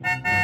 Thank you.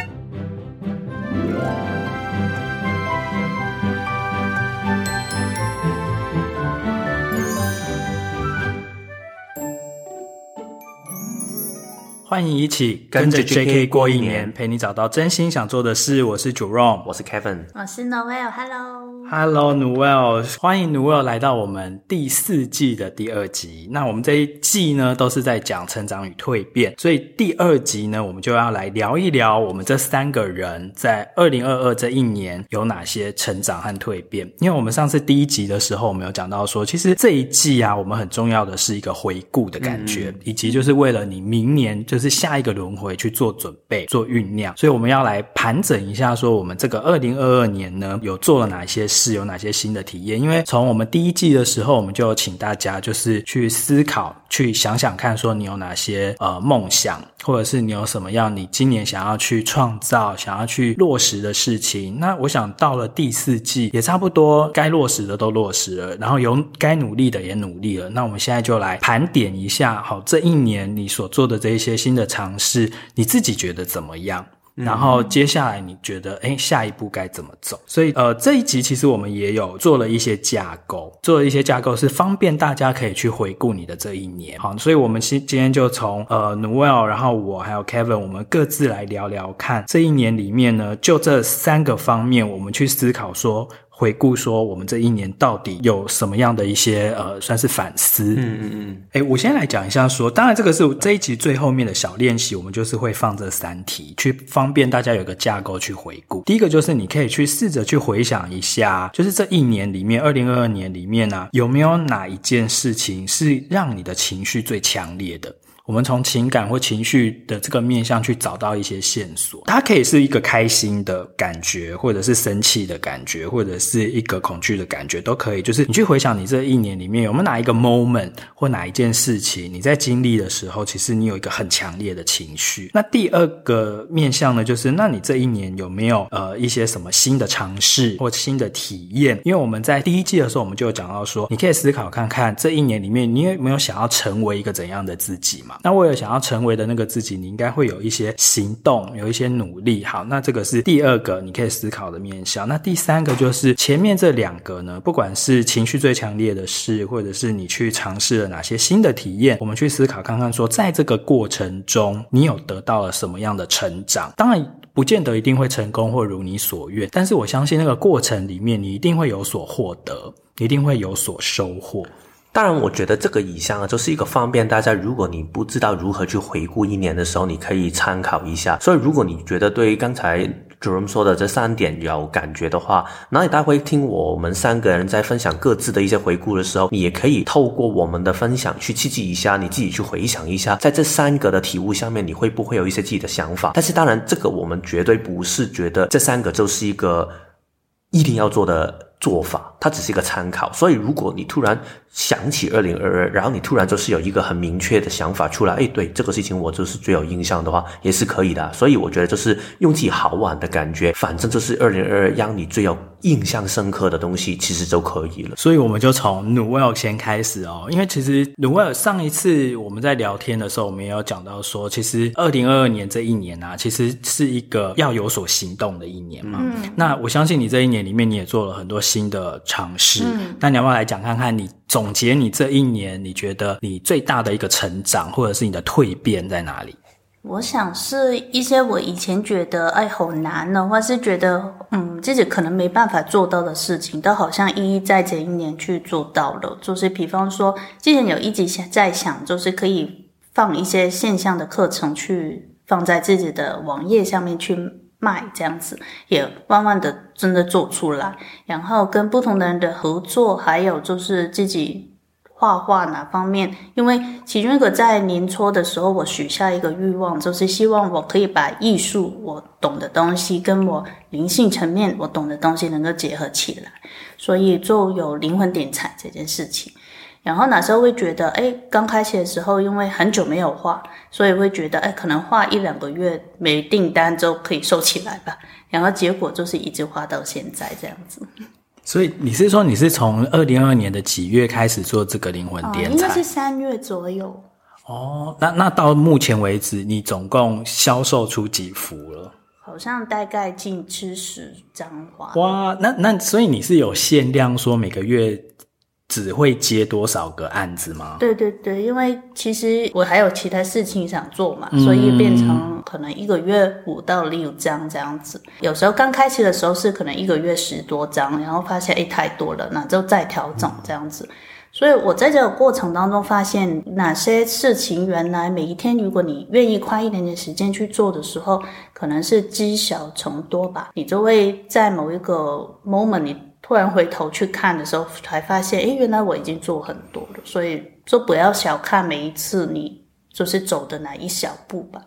欢迎一起跟着 JK 过一年，陪你找到真心想做的事。我是 Jerome，我是 Kevin，我是 Noel，Hello。Hello，Noel，欢迎 Noel 来到我们第四季的第二集。那我们这一季呢，都是在讲成长与蜕变，所以第二集呢，我们就要来聊一聊我们这三个人在二零二二这一年有哪些成长和蜕变。因为我们上次第一集的时候，我们有讲到说，其实这一季啊，我们很重要的是一个回顾的感觉，嗯、以及就是为了你明年就是是下一个轮回去做准备、做酝酿。所以我们要来盘整一下，说我们这个二零二二年呢，有做了哪些。事有哪些新的体验？因为从我们第一季的时候，我们就请大家就是去思考、去想想看，说你有哪些呃梦想，或者是你有什么样你今年想要去创造、想要去落实的事情。那我想到了第四季，也差不多该落实的都落实了，然后有该努力的也努力了。那我们现在就来盘点一下，好，这一年你所做的这一些新的尝试，你自己觉得怎么样？然后接下来你觉得，诶，下一步该怎么走？所以，呃，这一集其实我们也有做了一些架构，做了一些架构是方便大家可以去回顾你的这一年。好，所以我们今今天就从呃，Noel，然后我还有 Kevin，我们各自来聊聊看这一年里面呢，就这三个方面，我们去思考说。回顾说，我们这一年到底有什么样的一些呃，算是反思。嗯嗯嗯。诶，我先来讲一下说，当然这个是这一集最后面的小练习，我们就是会放这三题，去方便大家有个架构去回顾。第一个就是你可以去试着去回想一下，就是这一年里面，二零二二年里面呢、啊，有没有哪一件事情是让你的情绪最强烈的？我们从情感或情绪的这个面向去找到一些线索，它可以是一个开心的感觉，或者是生气的感觉，或者是一个恐惧的感觉，都可以。就是你去回想你这一年里面有没有哪一个 moment 或哪一件事情，你在经历的时候，其实你有一个很强烈的情绪。那第二个面向呢，就是那你这一年有没有呃一些什么新的尝试或新的体验？因为我们在第一季的时候，我们就讲到说，你可以思考看看这一年里面你有没有想要成为一个怎样的自己嘛？那为了想要成为的那个自己，你应该会有一些行动，有一些努力。好，那这个是第二个你可以思考的面向。那第三个就是前面这两个呢，不管是情绪最强烈的事，或者是你去尝试了哪些新的体验，我们去思考看看说，在这个过程中，你有得到了什么样的成长？当然，不见得一定会成功或如你所愿，但是我相信那个过程里面，你一定会有所获得，一定会有所收获。当然，我觉得这个以上啊，就是一个方便大家。如果你不知道如何去回顾一年的时候，你可以参考一下。所以，如果你觉得对于刚才 Jerome 说的这三点有感觉的话，那你待会听我们三个人在分享各自的一些回顾的时候，你也可以透过我们的分享去刺激一下你自己，去回想一下，在这三个的体悟下面，你会不会有一些自己的想法？但是，当然，这个我们绝对不是觉得这三个就是一个一定要做的做法，它只是一个参考。所以，如果你突然想起二零二二，然后你突然就是有一个很明确的想法出来，哎，对这个事情我就是最有印象的话，也是可以的。所以我觉得就是用自己好玩的感觉，反正就是二零二二让你最有印象深刻的东西，其实就可以了。所以我们就从 Noel 先开始哦，因为其实 Noel 上一次我们在聊天的时候，我们也有讲到说，其实二零二二年这一年啊，其实是一个要有所行动的一年嘛。嗯。那我相信你这一年里面，你也做了很多新的尝试。嗯。那你要不要来讲看看你？总结你这一年，你觉得你最大的一个成长，或者是你的蜕变在哪里？我想是一些我以前觉得哎好难的，或是觉得嗯自己可能没办法做到的事情，都好像一一在这一年去做到了。就是比方说，之前有一直想在想，就是可以放一些线上的课程去放在自己的网页上面去。卖这样子也慢慢的真的做出来，然后跟不同的人的合作，还有就是自己画画哪方面，因为其中一个在年初的时候，我许下一个欲望，就是希望我可以把艺术我懂的东西跟我灵性层面我懂的东西能够结合起来，所以就有灵魂点彩这件事情。然后那时候会觉得，哎，刚开始的时候，因为很久没有画，所以会觉得，哎，可能画一两个月没订单就可以收起来吧。然后结果就是一直画到现在这样子。所以你是说你是从二零二二年的几月开始做这个灵魂点彩？哦，应该是三月左右。哦，那那到目前为止，你总共销售出几幅了？好像大概近七十张画。哇，那那所以你是有限量，说每个月只会接多少个案子吗？对对对，因为其实我还有其他事情想做嘛，嗯、所以变成可能一个月五到六张这样子。有时候刚开始的时候是可能一个月十多张，然后发现诶太多了，那就再调整这样子。嗯所以我在这个过程当中发现，哪些事情原来每一天，如果你愿意花一点点时间去做的时候，可能是积少成多吧。你就会在某一个 moment，你突然回头去看的时候，才发现，诶，原来我已经做很多了。所以，就不要小看每一次你就是走的哪一小步吧。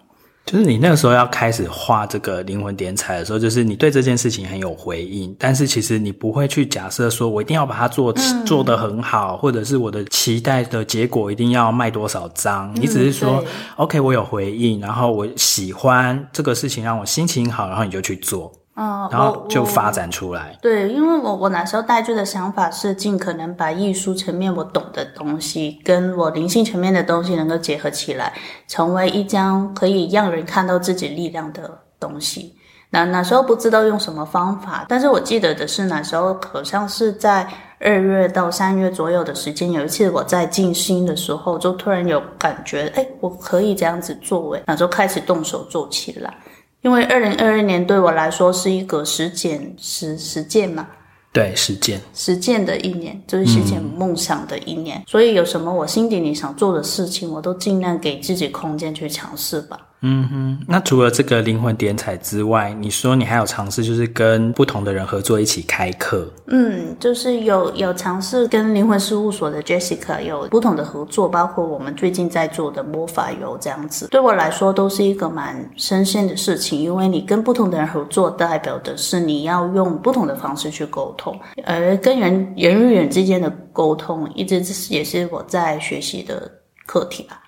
就是你那个时候要开始画这个灵魂点彩的时候，就是你对这件事情很有回应，但是其实你不会去假设说我一定要把它做、嗯、做得很好，或者是我的期待的结果一定要卖多少张。嗯、你只是说，OK，我有回应，然后我喜欢这个事情，让我心情好，然后你就去做。嗯，然后就发展出来。对，因为我我那时候带着的想法是尽可能把艺术层面我懂的东西，跟我灵性层面的东西能够结合起来，成为一张可以让人看到自己力量的东西。那那时候不知道用什么方法，但是我记得的是那时候好像是在二月到三月左右的时间，有一次我在静心的时候，就突然有感觉，哎，我可以这样子做，哎，那就开始动手做起来。因为二零二二年对我来说是一个实践实实践嘛，对，实践实践的一年，就是实现梦想的一年，嗯。所以有什么我心底里想做的事情，我都尽量给自己空间去尝试吧。嗯哼，那除了这个灵魂点彩之外，你说你还有尝试，就是跟不同的人合作一起开课。嗯，就是有有尝试跟灵魂事务所的 Jessica 有不同的合作，包括我们最近在做的魔法油这样子，对我来说都是一个蛮新鲜的事情，因为你跟不同的人合作，代表的是你要用不同的方式去沟通，而跟人人与人之间的沟通，一直是也是我在学习的课题吧。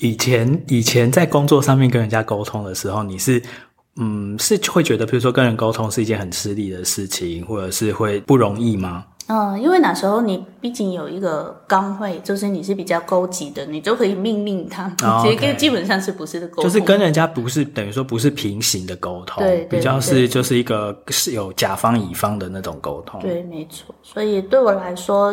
以前以前在工作上面跟人家沟通的时候，你是嗯是会觉得，比如说跟人沟通是一件很吃力的事情，或者是会不容易吗？嗯，因为那时候你毕竟有一个岗位，就是你是比较高级的，你就可以命令他。哦、其实基本上是不是的沟通，就是跟人家不是等于说不是平行的沟通，对，比较是就是一个是有甲方乙方的那种沟通。对，没错。所以对我来说，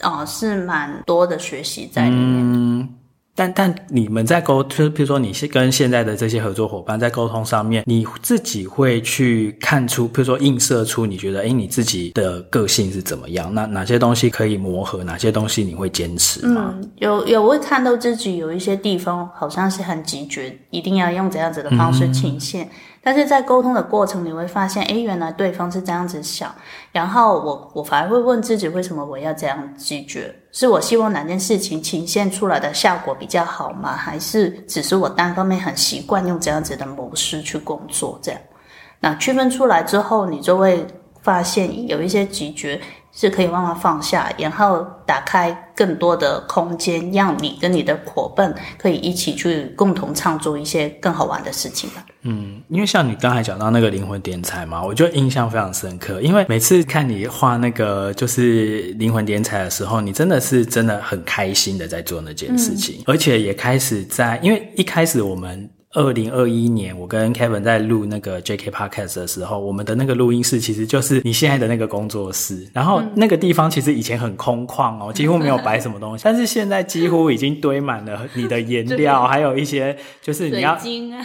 啊、呃，是蛮多的学习在里面。嗯但但你们在沟，就是比如说你是跟现在的这些合作伙伴在沟通上面，你自己会去看出，比如说映射出你觉得，哎，你自己的个性是怎么样？那哪些东西可以磨合？哪些东西你会坚持吗？嗯，有有会看到自己有一些地方好像是很直觉，一定要用怎样子的方式呈现。嗯但是在沟通的过程，你会发现，诶，原来对方是这样子想，然后我我反而会问自己，为什么我要这样拒绝？是我希望哪件事情呈现出来的效果比较好吗？还是只是我单方面很习惯用这样子的模式去工作？这样，那区分出来之后，你就会发现有一些拒绝。是可以慢慢放下，然后打开更多的空间，让你跟你的伙伴可以一起去共同创作一些更好玩的事情吧。嗯，因为像你刚才讲到那个灵魂点彩嘛，我就印象非常深刻。因为每次看你画那个就是灵魂点彩的时候，你真的是真的很开心的在做那件事情，嗯、而且也开始在，因为一开始我们。二零二一年，我跟 Kevin 在录那个 JK Podcast 的时候，我们的那个录音室其实就是你现在的那个工作室。然后那个地方其实以前很空旷哦，几乎没有摆什么东西。但是现在几乎已经堆满了你的颜料，还有一些就是你要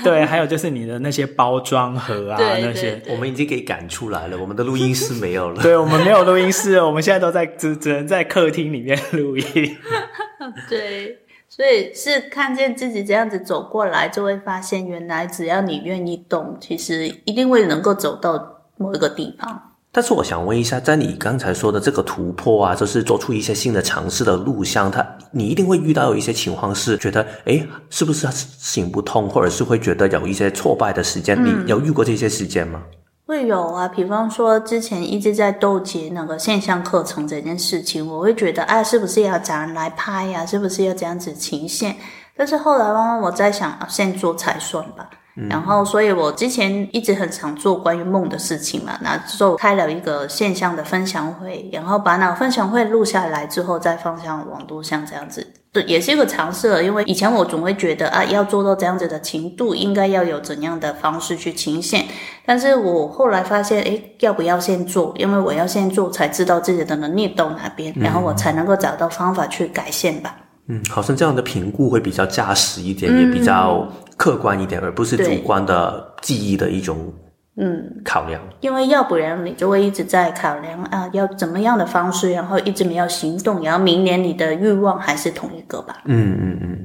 对，还有就是你的那些包装盒啊那些，我们已经给赶出来了。我们的录音室没有了，对，我们没有录音室，我们现在都在只只能在客厅里面录音。对。所以是看见自己这样子走过来，就会发现原来只要你愿意动，其实一定会能够走到某一个地方。但是我想问一下，在你刚才说的这个突破啊，就是做出一些新的尝试的路上，它你一定会遇到有一些情况是觉得，哎，是不是行不通，或者是会觉得有一些挫败的时间？嗯、你有遇过这些时间吗？会有啊，比方说之前一直在纠结那个线上课程这件事情，我会觉得，啊，是不是要找人来拍呀？是不是要这样子呈现？但是后来慢慢我在想，啊先做才算吧。嗯、然后，所以我之前一直很常做关于梦的事情嘛，那就开了一个线上的分享会，然后把那个分享会录下来之后，再放上网络，像这样子。对，也是一个尝试了。因为以前我总会觉得啊，要做到这样子的程度，应该要有怎样的方式去呈现。但是我后来发现，诶，要不要先做？因为我要先做，才知道自己的能力到哪边，然后我才能够找到方法去改善吧。嗯，好像这样的评估会比较扎实一点，嗯、也比较客观一点，而不是主观的记忆的一种。嗯，考量，因为要不然你就会一直在考量啊，要怎么样的方式，然后一直没有行动，然后明年你的欲望还是同一个吧。嗯嗯嗯。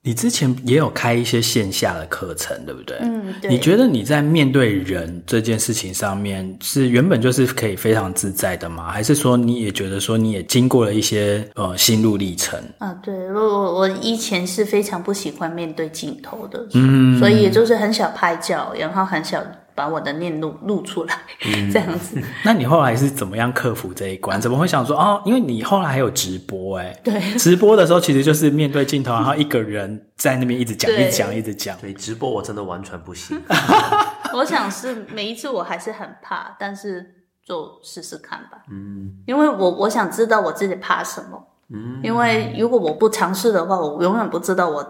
你之前也有开一些线下的课程，对不对？嗯，对。你觉得你在面对人这件事情上面，是原本就是可以非常自在的吗？还是说你也觉得说你也经过了一些呃心路历程？啊，对，我我我以前是非常不喜欢面对镜头的，嗯，所以也就是很少拍照，然后很想。把我的念录录出来，嗯、这样子。那你后来是怎么样克服这一关？怎么会想说哦？因为你后来还有直播，哎，对，直播的时候其实就是面对镜头，然后一个人在那边一直讲、一直讲、一直讲。对，直播我真的完全不行。我想是每一次我还是很怕，但是就试试看吧。嗯，因为我我想知道我自己怕什么。嗯，因为如果我不尝试的话，我永远不知道我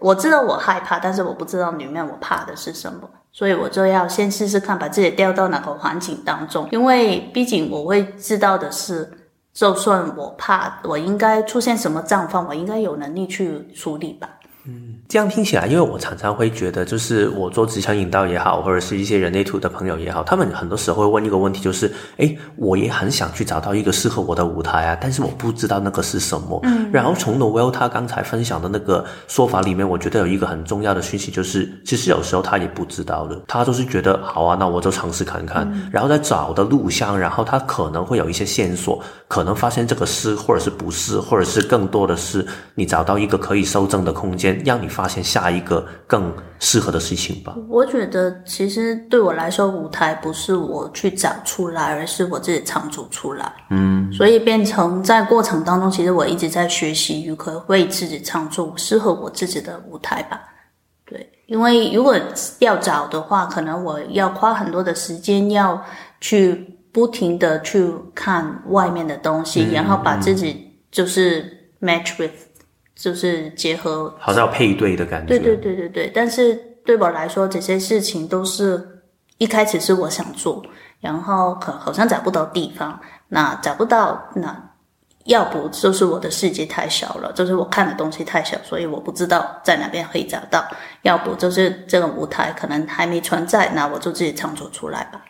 我知道我害怕，但是我不知道里面我怕的是什么。所以我就要先试试看，把自己调到哪个环境当中，因为毕竟我会知道的是，就算我怕，我应该出现什么状况，我应该有能力去处理吧。嗯，这样听起来，因为我常常会觉得，就是我做职场引导也好，或者是一些人类图的朋友也好，他们很多时候会问一个问题，就是，哎，我也很想去找到一个适合我的舞台啊，但是我不知道那个是什么。嗯，然后从 Noelle 他刚才分享的那个说法里面，我觉得有一个很重要的讯息，就是其实有时候他也不知道的，他就是觉得好啊，那我就尝试看看，嗯、然后在找的路上，然后他可能会有一些线索，可能发现这个是，或者是不是，或者是更多的是你找到一个可以修正的空间。让你发现下一个更适合的事情吧。我觉得其实对我来说，舞台不是我去找出来，而是我自己创作出来。嗯，所以变成在过程当中，其实我一直在学习如何为自己创作适合我自己的舞台吧。对，因为如果要找的话，可能我要花很多的时间，要去不停的去看外面的东西，嗯，然后把自己就是 match with。就是结合，好像要配对的感觉。对对对对对，但是对我来说，这些事情都是一开始是我想做，然后可好像找不到地方，那找不到，那要不就是我的世界太小了，就是我看的东西太小，所以我不知道在哪边可以找到；要不就是这个舞台可能还没存在，那我就自己创作出来吧。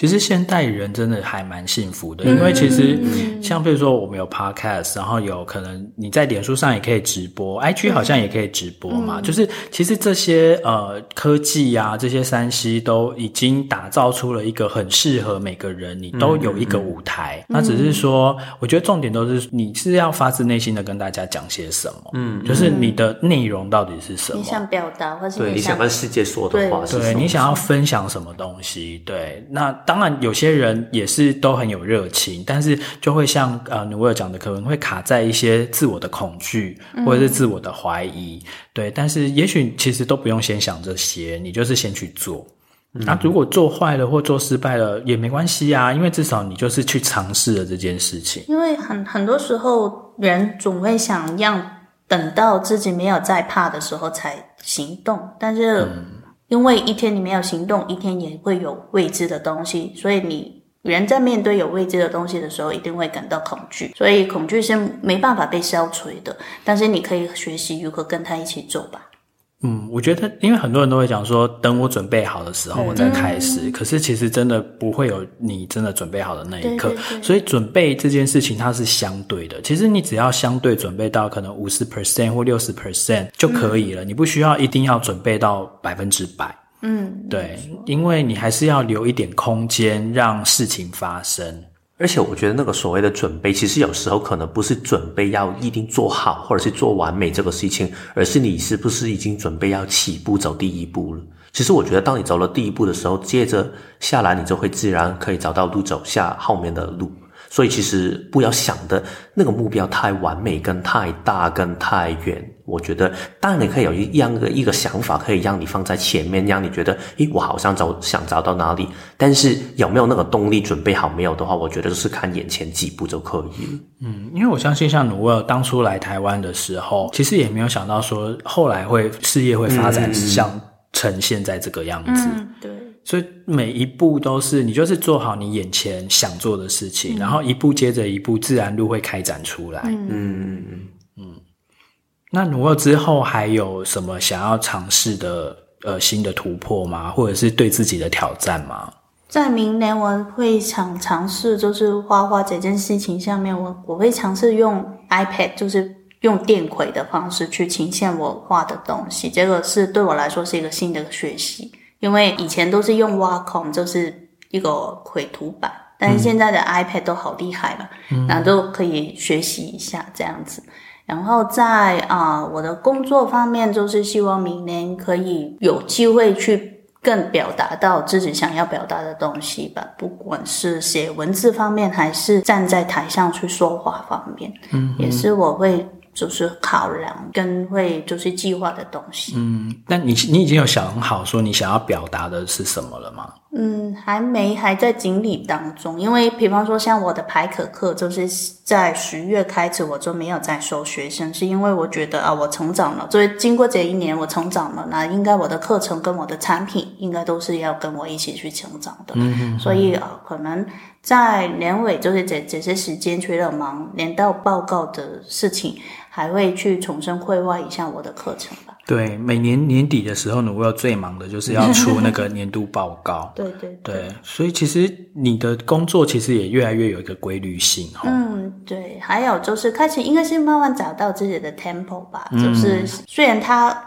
其实现代人真的还蛮幸福的，因为其实像比如说我们有 podcast，然后有可能你在脸书上也可以直播，IG 好像也可以直播嘛。就是其实这些呃科技啊，这些山西都已经打造出了一个很适合每个人，你都有一个舞台。那只是说，我觉得重点都是你是要发自内心的跟大家讲些什么，嗯，就是你的内容到底是什么？你想表达，或是对你想跟世界说的话是什么？对，你想要分享什么东西？对，那。当然，有些人也是都很有热情，但是就会像呃努尔讲的，可能会卡在一些自我的恐惧或者是自我的怀疑。嗯、对，但是也许其实都不用先想这些，你就是先去做。那、嗯啊、如果做坏了或做失败了也没关系啊，因为至少你就是去尝试了这件事情。因为很很多时候人总会想要等到自己没有再怕的时候才行动，但是。因为一天你没有行动，一天也会有未知的东西，所以你人在面对有未知的东西的时候，一定会感到恐惧，所以恐惧是没办法被消除的。但是你可以学习如何跟他一起走吧。嗯，我觉得，因为很多人都会讲说，等我准备好的时候，我再开始。嗯、可是其实真的不会有你真的准备好的那一刻。对对对。所以准备这件事情，它是相对的。其实你只要相对准备到可能五十 percent 或六十 percent 就可以了。嗯、你不需要一定要准备到百分之百。嗯，对，因为你还是要留一点空间让事情发生。而且我觉得那个所谓的准备，其实有时候可能不是准备要一定做好，或者是做完美这个事情，而是你是不是已经准备要起步走第一步了。其实我觉得，当你走了第一步的时候，接着下来你就会自然可以找到路走下后面的路。所以其实不要想的那个目标太完美、跟太大、跟太远。我觉得当然你可以有一样的一个想法，可以让你放在前面，让你觉得，诶，我好像找想找到哪里。但是有没有那个动力准备好没有的话，我觉得就是看眼前几步就可以了。嗯，因为我相信像努尔当初来台湾的时候，其实也没有想到说后来会事业会发展像成现在这个样子。嗯，对。所以每一步都是你就是做好你眼前想做的事情，嗯、然后一步接着一步，自然路会开展出来。嗯嗯嗯。那努尔之后还有什么想要尝试的呃新的突破吗？或者是对自己的挑战吗？在明年我会想尝试，就是画画这件事情上面，我我会尝试用 iPad，就是用电绘的方式去呈现我画的东西。这个是对我来说是一个新的学习。因为以前都是用 Wacom，就是一个绘图板，但是现在的 iPad 都好厉害了，嗯，然后都可以学习一下这样子。然后在啊、呃，我的工作方面，就是希望明年可以有机会去更表达到自己想要表达的东西吧，不管是写文字方面，还是站在台上去说话方面，嗯，也是我会。就是考量跟会就是计划的东西。嗯，那你你已经有想好说你想要表达的是什么了吗？嗯，还没，还在整理当中。因为比方说像我的排可课，就是在十月开始我就没有再收学生，是因为我觉得啊，我成长了，所以经过这一年我成长了，那应该我的课程跟我的产品应该都是要跟我一起去成长的。所以啊，可能在年尾就是这这些时间，除了忙年到报告的事情。还会去重新规划一下我的课程吧。对，每年年底的时候呢，我有最忙的就是要出那个年度报告。对对对，对，所以其实你的工作其实也越来越有一个规律性哈。嗯，对，还有就是开始应该是慢慢找到自己的 tempo 吧。嗯，就是虽然他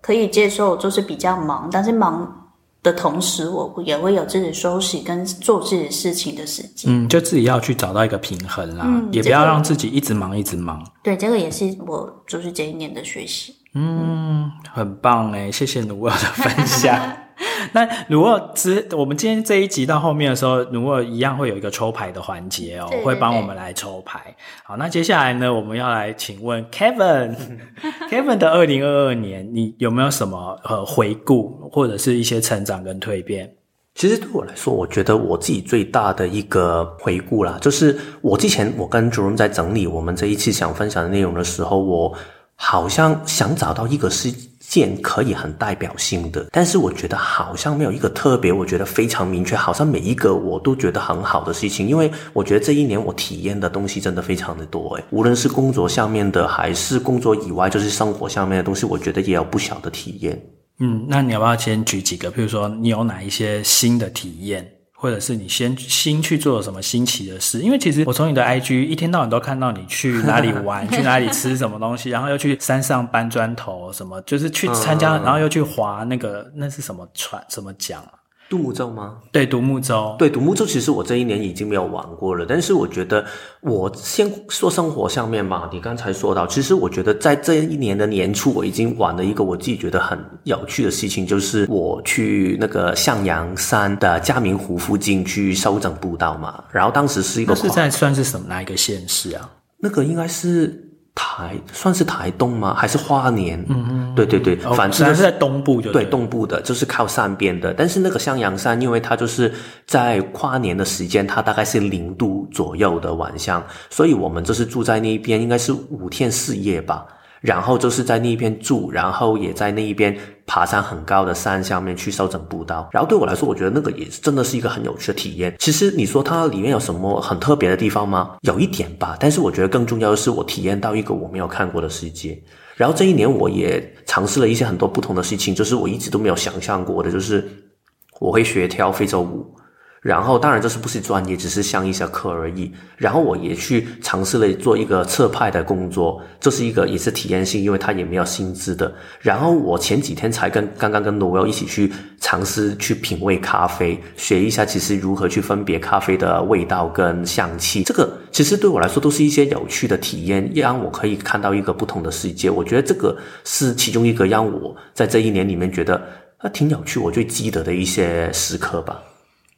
可以接受，就是比较忙，但是忙。的同时，我也会有自己休息跟做自己事情的时间。嗯，就自己要去找到一个平衡啦，嗯、也不要让自己一直忙一直忙。对，这个也是我就是这一年的学习。嗯，很棒哎，谢谢努尔的分享。那努尔之，我们今天这一集到后面的时候，努尔一样会有一个抽牌的环节哦，会帮我们来抽牌。好，那接下来呢，我们要来请问 Kevin，Kevin 的二零二二年，你有没有什么呃回顾，或者是一些成长跟蜕变？其实对我来说，我觉得我自己最大的一个回顾啦，就是我之前我跟 Jerome 在整理我们这一期想分享的内容的时候，我好像想找到一个事。件可以很代表性的，但是我觉得好像没有一个特别，我觉得非常明确，好像每一个我都觉得很好的事情，因为我觉得这一年我体验的东西真的非常的多，诶，无论是工作上面的，还是工作以外，就是生活上面的东西，我觉得也有不小的体验。嗯，那你要不要先举几个？比如说你有哪一些新的体验？或者是你先新去做了什么新奇的事？因为其实我从你的 IG 一天到晚都看到你去哪里玩，去哪里吃什么东西，然后又去山上搬砖头，什么就是去参加，然后又去划那个那是什么船，什么桨啊？独木舟吗？对，独木舟。对，独木舟其实我这一年已经没有玩过了。但是我觉得，我先说生活上面吧。你刚才说到，其实我觉得在这一年的年初，我已经玩了一个我自己觉得很有趣的事情，就是我去那个向阳山的嘉明湖附近去收整步道嘛。然后当时是一个，是在算是什么哪一个县市啊？那个应该是。台算是台东吗？还是花莲？嗯嗯，对对对，反正是在东部就对，对东部的，就是靠山边的。但是那个向阳山，因为它就是在跨年的时间，它大概是零度左右的晚上，所以我们就是住在那一边，应该是五天四夜吧。然后就是在那一边住，然后也在那一边爬上很高的山下面去收整步道。然后对我来说，我觉得那个也真的是一个很有趣的体验。其实你说它里面有什么很特别的地方吗？有一点吧，但是我觉得更重要的是我体验到一个我没有看过的世界。然后这一年我也尝试了一些很多不同的事情，就是我一直都没有想象过的，就是我会学跳非洲舞。然后，当然这是不是专业，只是上一下课而已。然后我也去尝试了做一个侧派的工作，这是一个也是体验性，因为它也没有薪资的。然后我前几天才跟刚刚跟罗威一起去尝试去品味咖啡，学一下其实如何去分别咖啡的味道跟香气。这个其实对我来说都是一些有趣的体验，让我可以看到一个不同的世界。我觉得这个是其中一个让我在这一年里面觉得啊挺有趣，我最记得的一些时刻吧。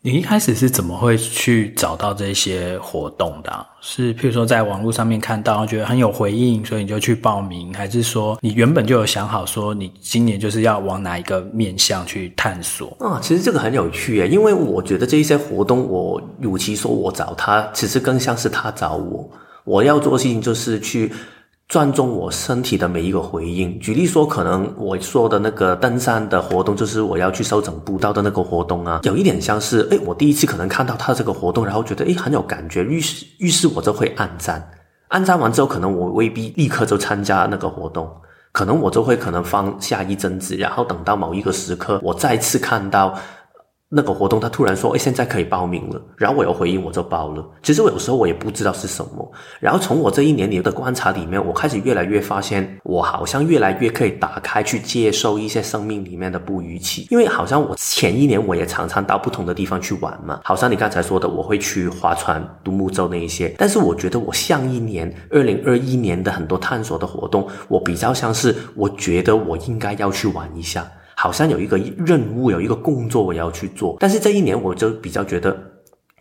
你一开始是怎么会去找到这些活动的？是譬如说在网络上面看到，觉得很有回应，所以你就去报名，还是说你原本就有想好说你今年就是要往哪一个面向去探索？啊，其实这个很有趣耶，因为我觉得这一些活动，我与其说我找他，其实更像是他找我。我要做的事情就是去。尊重我身体的每一个回应。举例说，可能我说的那个登山的活动，就是我要去收整步道的那个活动啊，有一点像是，诶，我第一次可能看到他这个活动，然后觉得诶很有感觉，于是于是我就会按赞，按赞完之后，可能我未必立刻就参加那个活动，可能我就会可能放下一阵子，然后等到某一个时刻，我再次看到。那个活动，他突然说：“诶，现在可以报名了。”然后我有回应，我就报了。其实我有时候我也不知道是什么。然后从我这一年里的观察里面，我开始越来越发现，我好像越来越可以打开去接受一些生命里面的不预期。因为好像我前一年我也常常到不同的地方去玩嘛，好像你刚才说的，我会去划船、独木舟那一些。但是我觉得我上一年，二零二一年的很多探索的活动，我比较像是我觉得我应该要去玩一下。好像有一个任务，有一个工作我要去做，但是这一年我就比较觉得，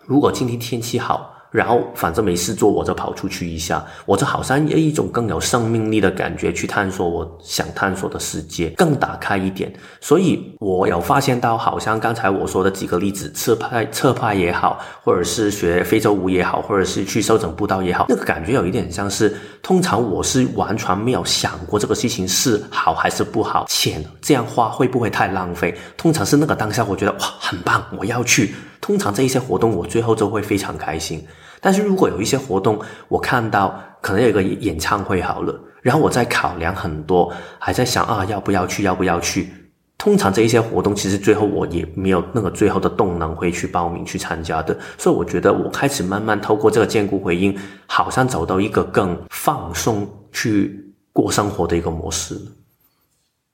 如果今天天气好。然后反正没事做，我就跑出去一下，我就好像有一种更有生命力的感觉去探索我想探索的世界，更打开一点。所以我有发现到，好像刚才我说的几个例子，侧拍侧拍也好，或者是学非洲舞也好，或者是去收整步道也好，那个感觉有一点像是，通常我是完全没有想过这个事情是好还是不好，钱这样花会不会太浪费？通常是那个当下，我觉得哇很棒，我要去。通常这一些活动，我最后就会非常开心。但是如果有一些活动，我看到可能有一个演唱会好了，然后我在考量很多，还在想啊要不要去，要不要去。通常这一些活动，其实最后我也没有那个最后的动能会去报名去参加的。所以我觉得我开始慢慢透过这个荐骨回应，好像走到一个更放松去过生活的一个模式。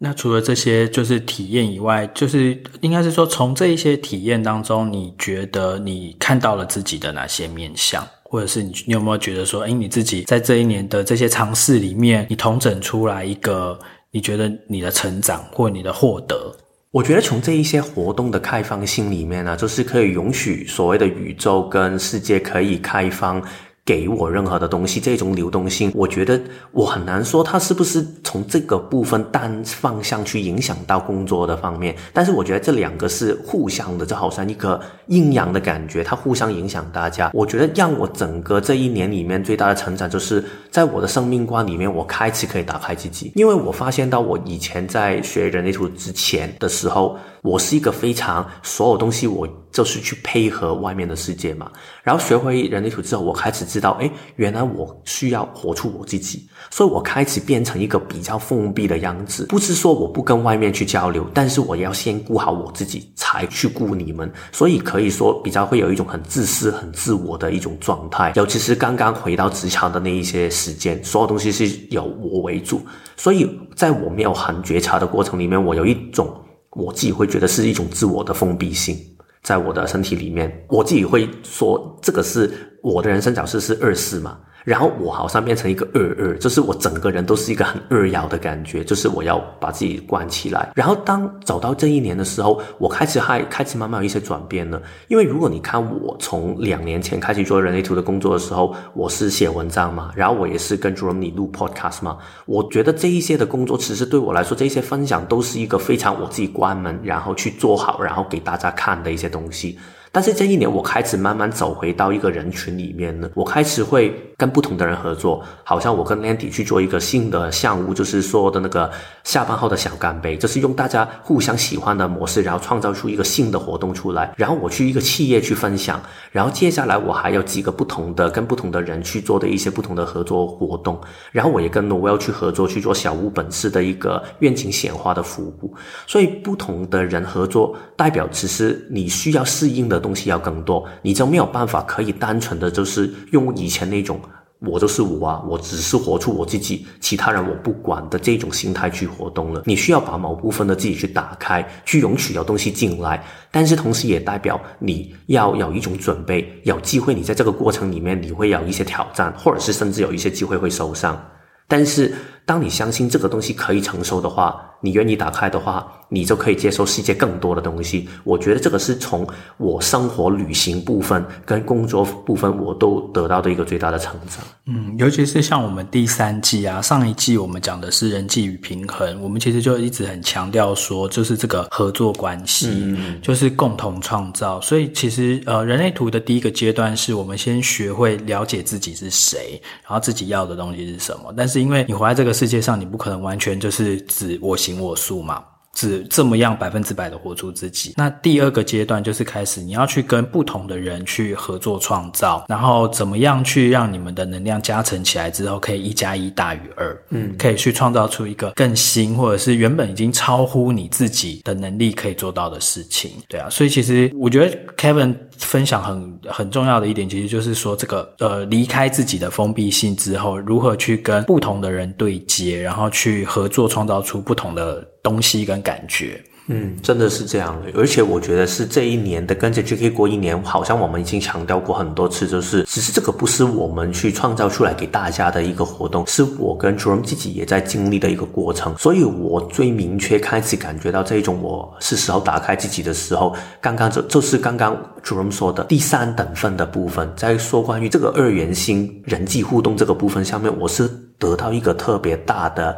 那除了这些就是体验以外，就是应该是说，从这一些体验当中，你觉得你看到了自己的哪些面向，或者是你你有没有觉得说，诶，你自己在这一年的这些尝试里面，你统整出来一个你觉得你的成长或你的获得？我觉得从这一些活动的开放性里面呢，就是可以允许所谓的宇宙跟世界可以开放。给我任何的东西，这种流动性，我觉得我很难说它是不是从这个部分单方向去影响到工作的方面。但是我觉得这两个是互相的，就好像一个阴阳的感觉，它互相影响大家。我觉得让我整个这一年里面最大的成长，就是在我的生命观里面，我开始可以打开自己，因为我发现到我以前在学人类图之前的时候。我是一个非常所有东西，我就是去配合外面的世界嘛。然后学会人类图之后，我开始知道，诶，原来我需要活出我自己，所以我开始变成一个比较封闭的样子。不是说我不跟外面去交流，但是我要先顾好我自己，才去顾你们。所以可以说比较会有一种很自私、很自我的一种状态。尤其是刚刚回到职场的那一些时间，所有东西是由我为主。所以在我没有很觉察的过程里面，我有一种。我自己会觉得是一种自我的封闭性，在我的身体里面，我自己会说这个是我的人生角色是二四嘛。然后我好像变成一个二二，就是我整个人都是一个很二爻的感觉，就是我要把自己关起来。然后当走到这一年的时候，我开始还开始慢慢有一些转变了。因为如果你看我从两年前开始做人类图的工作的时候，我是写文章嘛，然后我也是跟 j e r o m 你录 Podcast 嘛。我觉得这一些的工作，其实对我来说，这些分享都是一个非常我自己关门，然后去做好，然后给大家看的一些东西。但是这一年，我开始慢慢走回到一个人群里面了。我开始会跟不同的人合作，好像我跟 Landy 去做一个新的项目，就是说的那个下班后的小干杯，就是用大家互相喜欢的模式，然后创造出一个新的活动出来。然后我去一个企业去分享，然后接下来我还有几个不同的跟不同的人去做的一些不同的合作活动。然后我也跟 Noel 去合作去做小屋本次的一个愿景显化的服务。所以不同的人合作，代表其实你需要适应的东西要更多，你就没有办法可以单纯的就是用以前那种我就是我啊，我只是活出我自己，其他人我不管的这种心态去活动了。你需要把某部分的自己去打开，去容许有东西进来，但是同时也代表你要有一种准备，有机会你在这个过程里面你会有一些挑战，或者是甚至有一些机会会受伤。但是当你相信这个东西可以承受的话，你愿意打开的话，你就可以接受世界更多的东西。我觉得这个是从我生活、旅行部分跟工作部分，我都得到的一个最大的成长。嗯，尤其是像我们第三季啊，上一季我们讲的是人际与平衡，我们其实就一直很强调说，就是这个合作关系，嗯，就是共同创造。所以其实呃，人类图的第一个阶段是我们先学会了解自己是谁，然后自己要的东西是什么。但是因为你活在这个世界上，你不可能完全就是指我行我素嘛。只这么样百分之百的活出自己。那第二个阶段就是开始，你要去跟不同的人去合作创造，然后怎么样去让你们的能量加成起来之后，可以一加一大于二，嗯，可以去创造出一个更新，或者是原本已经超乎你自己的能力可以做到的事情。对啊，所以其实我觉得 Kevin 分享很很重要的一点，其实就是说这个呃离开自己的封闭性之后，如何去跟不同的人对接，然后去合作创造出不同的。东西跟感觉，嗯，真的是这样。而且我觉得是这一年的跟着 J.K. 过一年，好像我们已经强调过很多次，就是其实这个不是我们去创造出来给大家的一个活动，是我跟 JOM 自己也在经历的一个过程。所以我最明确开始感觉到这一种我是时候打开自己的时候，刚刚就就是刚刚 Jerome 说的第三等份的部分，在说关于这个二元性人际互动这个部分下面，我是得到一个特别大的。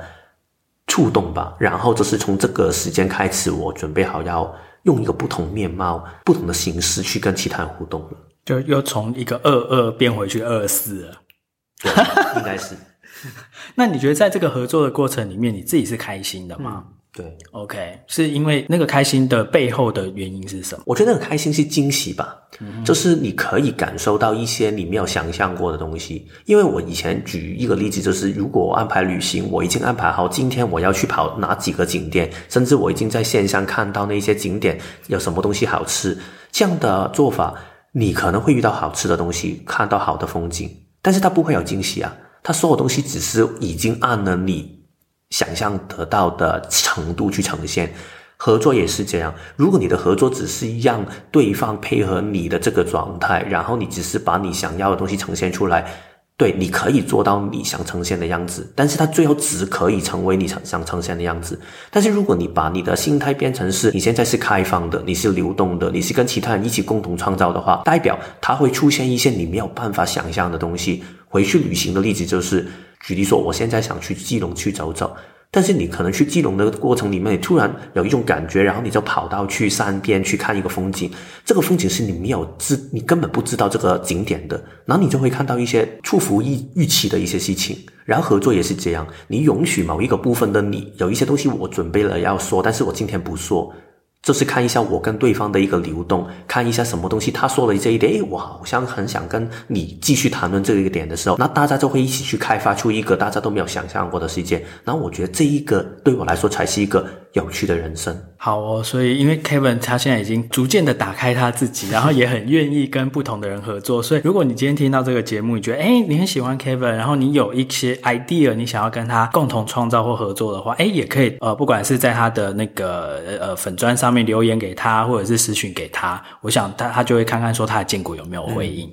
触动吧，然后就是从这个时间开始，我准备好要用一个不同面貌、不同的形式去跟其他人互动了，就又从一个二二变回去二四应该是。那你觉得在这个合作的过程里面，你自己是开心的吗？嗯对，OK，是因为那个开心的背后的原因是什么？我觉得那个开心是惊喜吧，嗯，就是你可以感受到一些你没有想象过的东西。因为我以前举一个例子，就是如果我安排旅行，我已经安排好今天我要去跑哪几个景点，甚至我已经在线上看到那些景点有什么东西好吃。这样的做法，你可能会遇到好吃的东西，看到好的风景，但是它不会有惊喜啊。它所有东西只是已经按了你。想象得到的程度去呈现，合作也是这样。如果你的合作只是让对方配合你的这个状态，然后你只是把你想要的东西呈现出来，对，你可以做到你想呈现的样子，但是它最后只可以成为你想想呈现的样子。但是如果你把你的心态变成是你现在是开放的，你是流动的，你是跟其他人一起共同创造的话，代表它会出现一些你没有办法想象的东西。回去旅行的例子就是。举例说，我现在想去基隆去走走，但是你可能去基隆的过程里面，你突然有一种感觉，然后你就跑到去山边去看一个风景，这个风景是你没有知，你根本不知道这个景点的，然后你就会看到一些出乎预预期的一些事情。然后合作也是这样，你允许某一个部分的你有一些东西，我准备了要说，但是我今天不说。就是看一下我跟对方的一个流动，看一下什么东西他说了这一点，诶，我好像很想跟你继续谈论这个点的时候，那大家就会一起去开发出一个大家都没有想象过的世界。然后我觉得这一个对我来说才是一个有趣的人生。好哦，所以因为 Kevin 他现在已经逐渐的打开他自己，然后也很愿意跟不同的人合作。所以如果你今天听到这个节目，你觉得诶你很喜欢 Kevin，然后你有一些 idea，你想要跟他共同创造或合作的话，诶也可以呃，不管是在他的那个呃粉砖上面留言给他，或者是私讯给他，我想他他就会看看说他的建股有没有回应。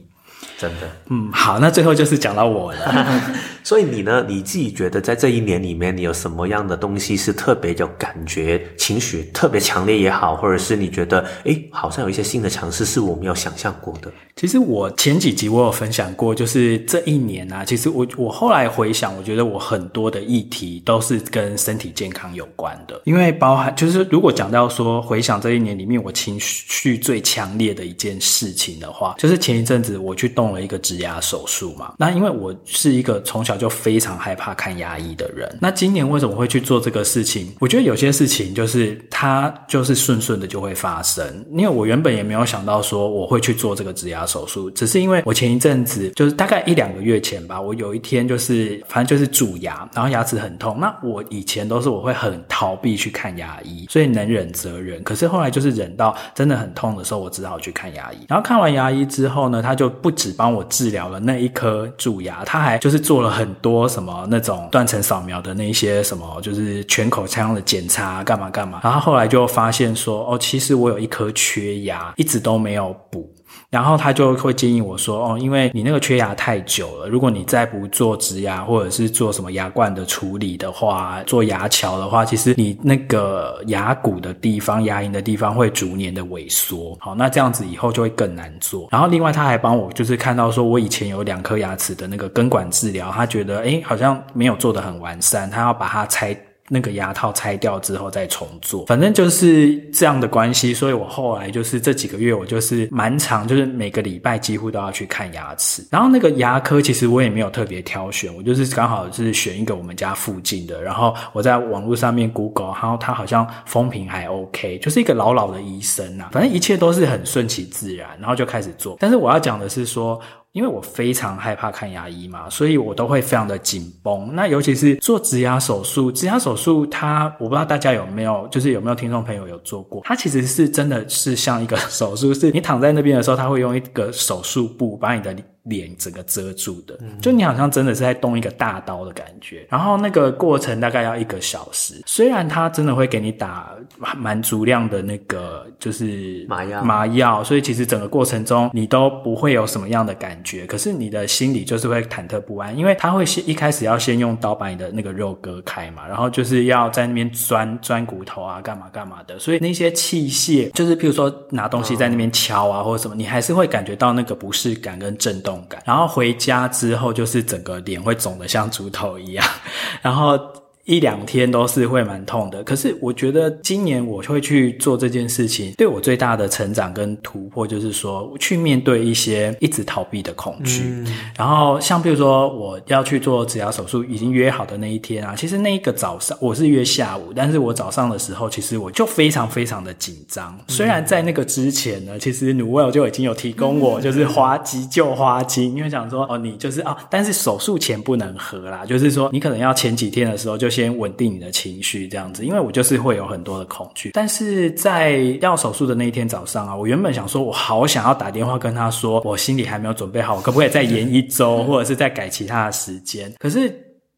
真的，嗯，好，那最后就是讲到我了。所以你呢？你自己觉得在这一年里面，你有什么样的东西是特别有感觉、情绪特别强烈也好，或者是你觉得，诶，好像有一些新的尝试是我没有想象过的？其实我前几集我有分享过，就是这一年啊，其实我我后来回想，我觉得我很多的议题都是跟身体健康有关的，因为包含就是如果讲到说回想这一年里面我情绪最强烈的一件事情的话，就是前一阵子我去动。了一个植牙手术嘛，那因为我是一个从小就非常害怕看牙医的人，那今年为什么会去做这个事情？我觉得有些事情就是它就是顺顺的就会发生，因为我原本也没有想到说我会去做这个植牙手术，只是因为我前一阵子就是大概一两个月前吧，我有一天就是反正就是蛀牙，然后牙齿很痛。那我以前都是我会很逃避去看牙医，所以能忍则忍。可是后来就是忍到真的很痛的时候，我只好去看牙医。然后看完牙医之后呢，他就不止。帮我治疗了那一颗蛀牙，他还就是做了很多什么那种断层扫描的那些什么，就是全口腔的检查，干嘛干嘛。然后后来就发现说，哦，其实我有一颗缺牙，一直都没有补。然后他就会建议我说：“哦，因为你那个缺牙太久了，如果你再不做植牙或者是做什么牙冠的处理的话，做牙桥的话，其实你那个牙骨的地方、牙龈的地方会逐年的萎缩。好，那这样子以后就会更难做。然后另外他还帮我就是看到说我以前有两颗牙齿的那个根管治疗，他觉得诶好像没有做得很完善，他要把它拆。”那个牙套拆掉之后再重做，反正就是这样的关系，所以我后来就是这几个月我就是蛮长，就是每个礼拜几乎都要去看牙齿。然后那个牙科其实我也没有特别挑选，我就是刚好是选一个我们家附近的，然后我在网络上面 Google，然后他好像风评还 OK，就是一个老老的医生啊，反正一切都是很顺其自然，然后就开始做。但是我要讲的是说。因为我非常害怕看牙医嘛，所以我都会非常的紧绷。那尤其是做植牙手术，植牙手术它，我不知道大家有没有，就是有没有听众朋友有做过？它其实是真的是像一个 手术，是你躺在那边的时候，它会用一个手术布把你的。脸整个遮住的，就你好像真的是在动一个大刀的感觉，然后那个过程大概要一个小时。虽然他真的会给你打蛮足量的那个就是麻药麻药，所以其实整个过程中你都不会有什么样的感觉，可是你的心里就是会忐忑不安，因为他会先一开始要先用刀把你的那个肉割开嘛，然后就是要在那边钻钻骨头啊，干嘛干嘛的，所以那些器械就是譬如说拿东西在那边敲啊或者什么，你还是会感觉到那个不适感跟震动。然后回家之后就是整个脸会肿的像猪头一样，然后。一两天都是会蛮痛的，可是我觉得今年我会去做这件事情，对我最大的成长跟突破就是说，去面对一些一直逃避的恐惧。嗯、然后像比如说我要去做植牙手术，已经约好的那一天啊，其实那一个早上我是约下午，但是我早上的时候，其实我就非常非常的紧张。嗯、虽然在那个之前呢，其实 Noelle 就已经有提供我就是花急救花精，因为想说哦，你就是哦，但是手术前不能喝啦，就是说你可能要前几天的时候就。先稳定你的情绪，这样子，因为我就是会有很多的恐惧。但是在要手术的那一天早上啊，我原本想说，我好想要打电话跟他说，我心里还没有准备好，我可不可以再延一周，或者是再改其他的时间？可是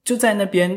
就在那边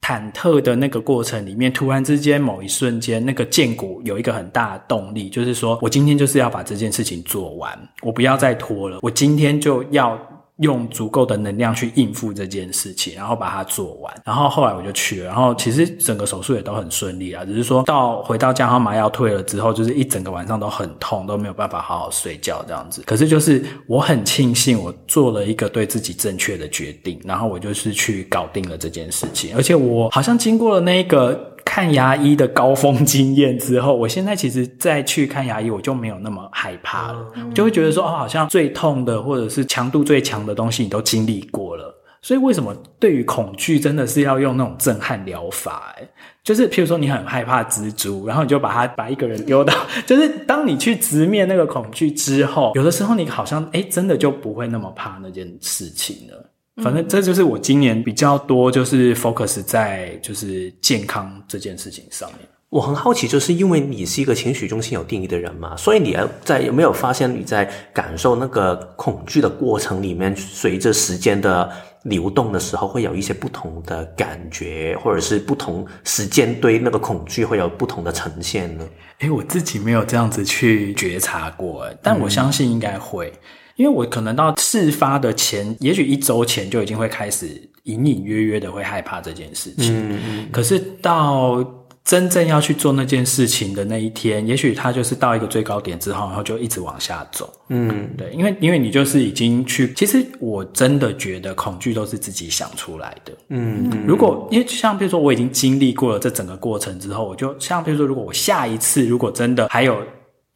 忐忑的那个过程里面，突然之间某一瞬间，那个建骨有一个很大的动力，就是说我今天就是要把这件事情做完，我不要再拖了，我今天就要。用足够的能量去应付这件事情，然后把它做完。然后后来我就去了，然后其实整个手术也都很顺利啊，只是说到回到家，然后麻药退了之后，就是一整个晚上都很痛，都没有办法好好睡觉这样子。可是就是我很庆幸我做了一个对自己正确的决定，然后我就是去搞定了这件事情，而且我好像经过了那一个。看牙医的高峰经验之后，我现在其实再去看牙医，我就没有那么害怕了，嗯、就会觉得说，哦，好像最痛的或者是强度最强的东西，你都经历过了。所以为什么对于恐惧真的是要用那种震撼疗法？诶就是譬如说你很害怕蜘蛛，然后你就把它把一个人丢到，就是当你去直面那个恐惧之后，有的时候你好像诶真的就不会那么怕那件事情了。反正这就是我今年比较多，就是 focus 在就是健康这件事情上面。我很好奇，就是因为你是一个情绪中心有定义的人嘛，所以你在有没有发现你在感受那个恐惧的过程里面，随着时间的流动的时候，会有一些不同的感觉，或者是不同时间对那个恐惧会有不同的呈现呢？诶，我自己没有这样子去觉察过，但我相信应该会。嗯因为我可能到事发的前，也许一周前就已经会开始隐隐约约的会害怕这件事情。嗯嗯。可是到真正要去做那件事情的那一天，也许它就是到一个最高点之后，然后就一直往下走。嗯，对，因为因为你就是已经去，其实我真的觉得恐惧都是自己想出来的。嗯，如果因为像比如说我已经经历过了这整个过程之后，我就像比如说，如果我下一次如果真的还有。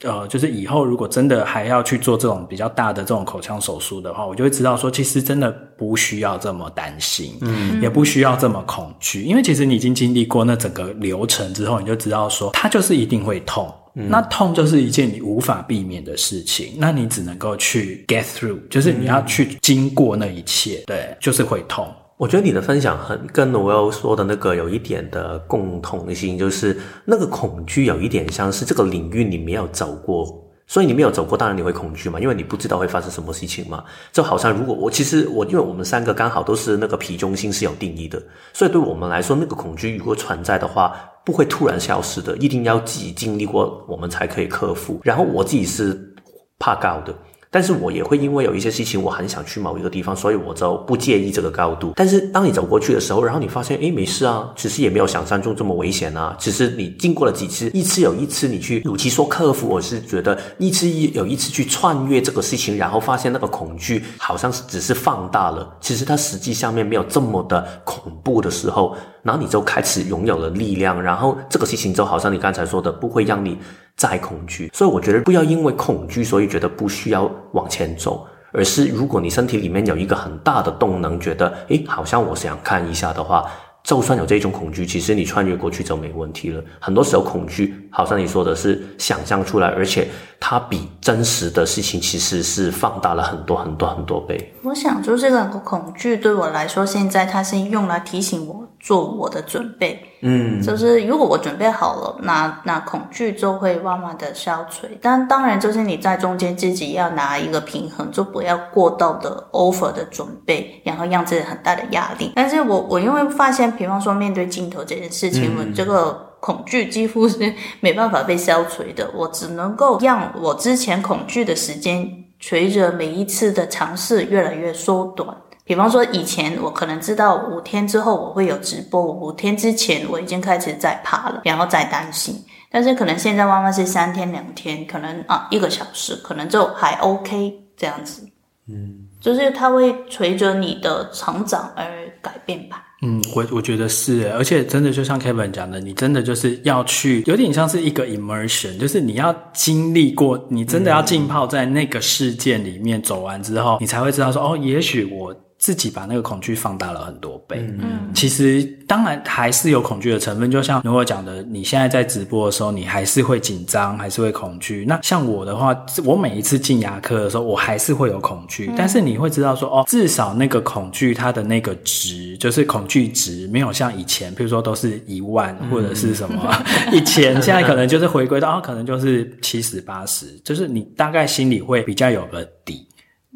呃，就是以后如果真的还要去做这种比较大的这种口腔手术的话，我就会知道说，其实真的不需要这么担心，嗯，也不需要这么恐惧，因为其实你已经经历过那整个流程之后，你就知道说，它就是一定会痛，嗯，那痛就是一件你无法避免的事情，那你只能够去 get through，就是你要去经过那一切，对，就是会痛。我觉得你的分享很跟 Noel 说的那个有一点的共同性，就是那个恐惧有一点像是这个领域你没有走过，所以你没有走过，当然你会恐惧嘛，因为你不知道会发生什么事情嘛。就好像如果我其实我因为我们三个刚好都是那个皮中心是有定义的，所以对我们来说，那个恐惧如果存在的话，不会突然消失的，一定要自己经历过，我们才可以克服。然后我自己是。怕高的。但是我也会因为有一些事情，我很想去某一个地方，所以我就不介意这个高度。但是当你走过去的时候，然后你发现，诶，没事啊，其实也没有想象中这么危险啊。只是你经过了几次，一次有一次你去，与其说克服，我是觉得一次一有一次去穿越这个事情，然后发现那个恐惧好像是只是放大了，其实它实际上面没有这么的恐怖的时候，然后你就开始拥有了力量，然后这个事情就好像你刚才说的，不会让你。再恐惧，所以我觉得不要因为恐惧，所以觉得不需要往前走，而是如果你身体里面有一个很大的动能，觉得诶，好像我想看一下的话。就算有这种恐惧，其实你穿越过去就没问题了。很多时候恐惧，好像你说的是想象出来，而且它比真实的事情其实是放大了很多很多很多倍。我想，就这个恐惧对我来说，现在它是用来提醒我做我的准备。嗯，就是如果我准备好了，那那恐惧就会慢慢的消除。但当然，就是你在中间自己要拿一个平衡，就不要过度的 over 的准备，然后让自己很大的压力。但是我我因为发现。比方说，面对镜头这件事情，我这个恐惧几乎是没办法被消除的。我只能够让我之前恐惧的时间，随着每一次的尝试越来越缩短。比方说，以前我可能知道五天之后我会有直播，五天之前我已经开始在怕了，然后在担心。但是可能现在慢慢是三天两天，可能啊一个小时，可能就还 OK 这样子。嗯，就是它会随着你的成长而改变吧。嗯，我我觉得是，而且真的就像 Kevin 讲的，你真的就是要去，有点像是一个 immersion，就是你要经历过，你真的要浸泡在那个事件里面走完之后，你才会知道说，哦，也许我。自己把那个恐惧放大了很多倍。嗯，其实当然还是有恐惧的成分，就像如果讲的，你现在在直播的时候，你还是会紧张，还是会恐惧。那像我的话，我每一次进牙科的时候，我还是会有恐惧。但是你会知道说，哦，至少那个恐惧它的那个值，就是恐惧值，没有像以前，比如说都是一万或者是什么一千，现在可能就是回归到，可能就是七十八十，就是你大概心里会比较有个底。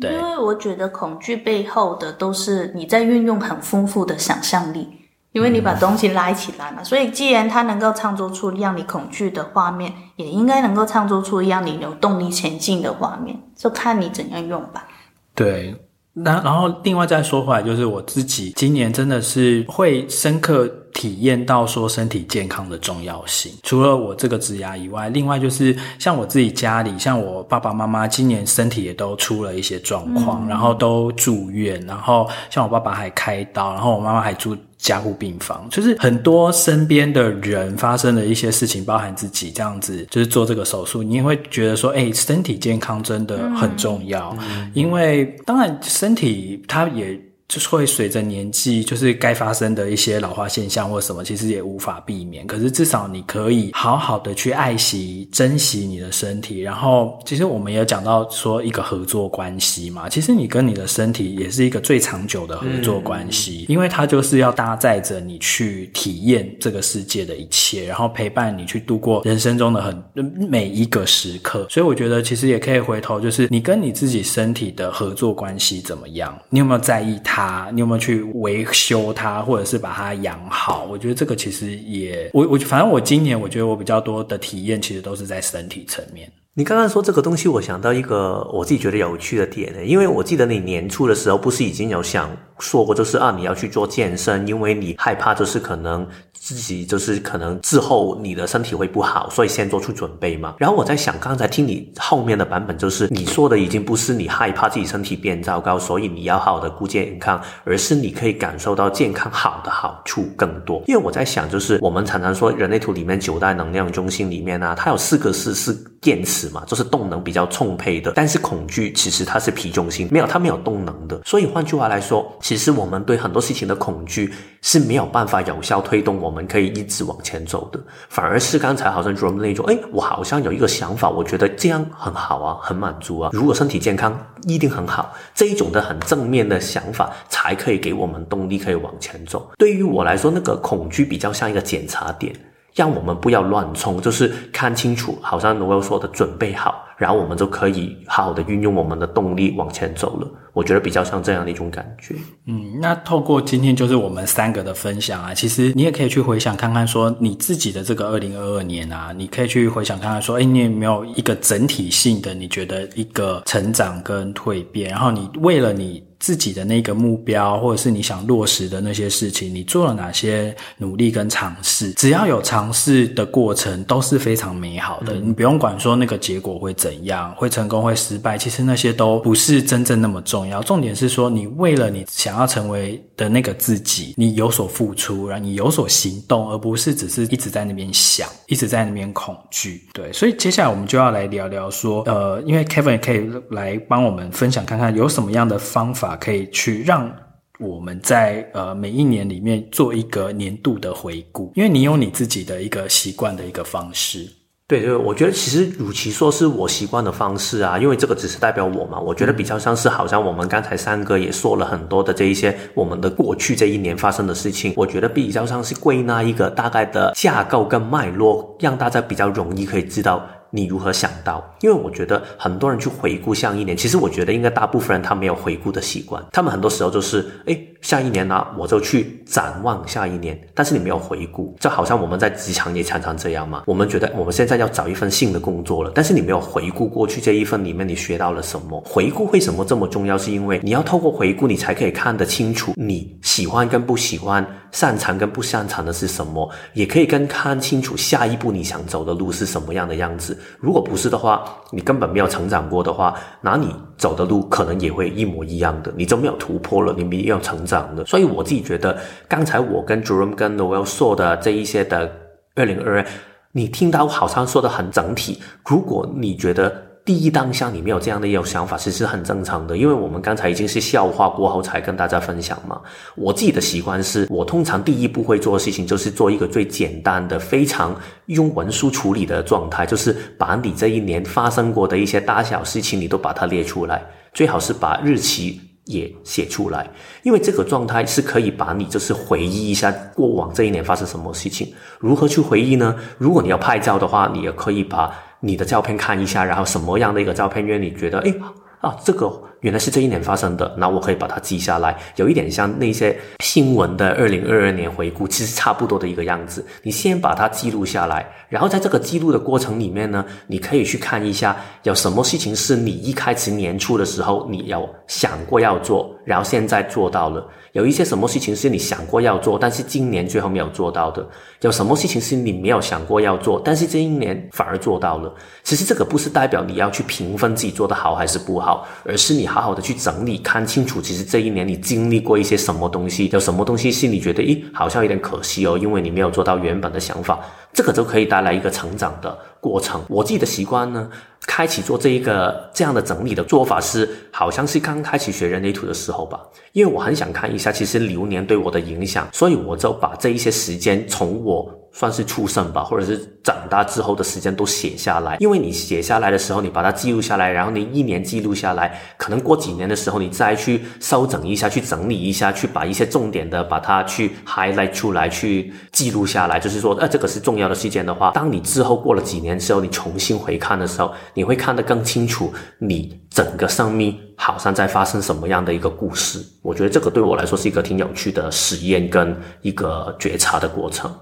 对，因为我觉得恐惧背后的都是你在运用很丰富的想象力，因为你把东西拉起来嘛，所以既然它能够创作出让你恐惧的画面，也应该能够创作出让你有动力前进的画面，就看你怎样用吧。对，那然后另外再说回来，就是我自己今年真的是会深刻。体验到说身体健康的重要性，除了我这个植牙以外，另外就是像我自己家里，像我爸爸妈妈今年身体也都出了一些状况，嗯、然后都住院，然后像我爸爸还开刀，然后我妈妈还住加护病房，就是很多身边的人发生的一些事情，包含自己这样子，就是做这个手术，你也会觉得说，哎，身体健康真的很重要，嗯、因为当然身体它也。就是会随着年纪，就是该发生的一些老化现象或什么，其实也无法避免。可是至少你可以好好的去爱惜、珍惜你的身体。然后，其实我们也讲到说一个合作关系嘛，其实你跟你的身体也是一个最长久的合作关系，嗯、因为它就是要搭载着你去体验这个世界的一切，然后陪伴你去度过人生中的很每一个时刻。所以我觉得，其实也可以回头，就是你跟你自己身体的合作关系怎么样？你有没有在意它？啊，你有没有去维修它，或者是把它养好？我觉得这个其实也，我我反正我今年我觉得我比较多的体验，其实都是在身体层面。你刚刚说这个东西，我想到一个我自己觉得有趣的点呢，因为我记得你年初的时候不是已经有想说过，就是啊，你要去做健身，因为你害怕就是可能。自己就是可能之后你的身体会不好，所以先做出准备嘛。然后我在想，刚才听你后面的版本，就是你说的已经不是你害怕自己身体变糟糕，所以你要好好的顾健康，而是你可以感受到健康好的好处更多。因为我在想，就是我们常常说人类图里面九大能量中心里面啊，它有四个是是电池嘛，就是动能比较充沛的。但是恐惧其实它是皮中心，没有它没有动能的。所以换句话来说，其实我们对很多事情的恐惧是没有办法有效推动我。我们可以一直往前走的，反而是刚才好像 Jerome 那种，哎，我好像有一个想法，我觉得这样很好啊，很满足啊。如果身体健康，一定很好。这一种的很正面的想法，才可以给我们动力，可以往前走。对于我来说，那个恐惧比较像一个检查点，让我们不要乱冲，就是看清楚，好像 Noel 说的，准备好。然后我们就可以好好的运用我们的动力往前走了。我觉得比较像这样的一种感觉。嗯，那透过今天就是我们三个的分享啊，其实你也可以去回想看看，说你自己的这个二零二二年啊，你可以去回想看看，说，哎，你有没有一个整体性的，你觉得一个成长跟蜕变，然后你为了你。自己的那个目标，或者是你想落实的那些事情，你做了哪些努力跟尝试？只要有尝试的过程，都是非常美好的。你不用管说那个结果会怎样，会成功会失败，其实那些都不是真正那么重要。重点是说，你为了你想要成为的那个自己，你有所付出，然后你有所行动，而不是只是一直在那边想，一直在那边恐惧。对，所以接下来我们就要来聊聊说，呃，因为 Kevin 也可以来帮我们分享看看有什么样的方法。可以去让我们在呃每一年里面做一个年度的回顾，因为你有你自己的一个习惯的一个方式。对对，我觉得其实与其说是我习惯的方式啊，因为这个只是代表我嘛，我觉得比较像是好像我们刚才三哥也说了很多的这一些我们的过去这一年发生的事情，我觉得比较像是归纳一个大概的架构跟脉络，让大家比较容易可以知道。你如何想到？因为我觉得很多人去回顾下一年，其实我觉得应该大部分人他没有回顾的习惯，他们很多时候就是，诶，下一年呢，我就去展望下一年，但是你没有回顾，就好像我们在职场也常常这样嘛。我们觉得我们现在要找一份新的工作了，但是你没有回顾过去这一份里面你学到了什么。回顾为什么这么重要？是因为你要透过回顾，你才可以看得清楚你喜欢跟不喜欢。擅长跟不擅长的是什么，也可以跟看清楚下一步你想走的路是什么样的样子。如果不是的话，你根本没有成长过的话，那你走的路可能也会一模一样的，你就没有突破了，你没有成长的。所以我自己觉得，刚才我跟 Jerome 跟 Noel 说的这一些的二零二二，你听到好像说的很整体。如果你觉得，第一当下你没有这样的一种想法，其实是很正常的，因为我们刚才已经是笑话过后才跟大家分享嘛。我自己的习惯是，我通常第一步会做的事情就是做一个最简单的、非常用文书处理的状态，就是把你这一年发生过的一些大小事情，你都把它列出来，最好是把日期也写出来，因为这个状态是可以把你就是回忆一下过往这一年发生什么事情。如何去回忆呢？如果你要拍照的话，你也可以把。你的照片看一下，然后什么样的一个照片，让你觉得，哎，啊，这个。原来是这一年发生的，那我可以把它记下来，有一点像那些新闻的二零二二年回顾，其实差不多的一个样子。你先把它记录下来，然后在这个记录的过程里面呢，你可以去看一下有什么事情是你一开始年初的时候你有想过要做，然后现在做到了；有一些什么事情是你想过要做，但是今年最后没有做到的；有什么事情是你没有想过要做，但是这一年反而做到了。其实这个不是代表你要去评分自己做得好还是不好，而是你。好好的去整理，看清楚，其实这一年你经历过一些什么东西，有什么东西是你觉得，咦，好像有点可惜哦，因为你没有做到原本的想法，这个就可以带来一个成长的过程。我自己的习惯呢，开启做这一个这样的整理的做法是，好像是刚开始学人类图的时候吧，因为我很想看一下，其实流年对我的影响，所以我就把这一些时间从我。算是出生吧，或者是长大之后的时间都写下来，因为你写下来的时候，你把它记录下来，然后你一年记录下来，可能过几年的时候，你再去收整一下，去整理一下，去把一些重点的把它去 highlight 出来，去记录下来，就是说，呃，这个是重要的事件的话，当你之后过了几年之后，你重新回看的时候，你会看得更清楚，你整个生命好像在发生什么样的一个故事。我觉得这个对我来说是一个挺有趣的实验跟一个觉察的过程。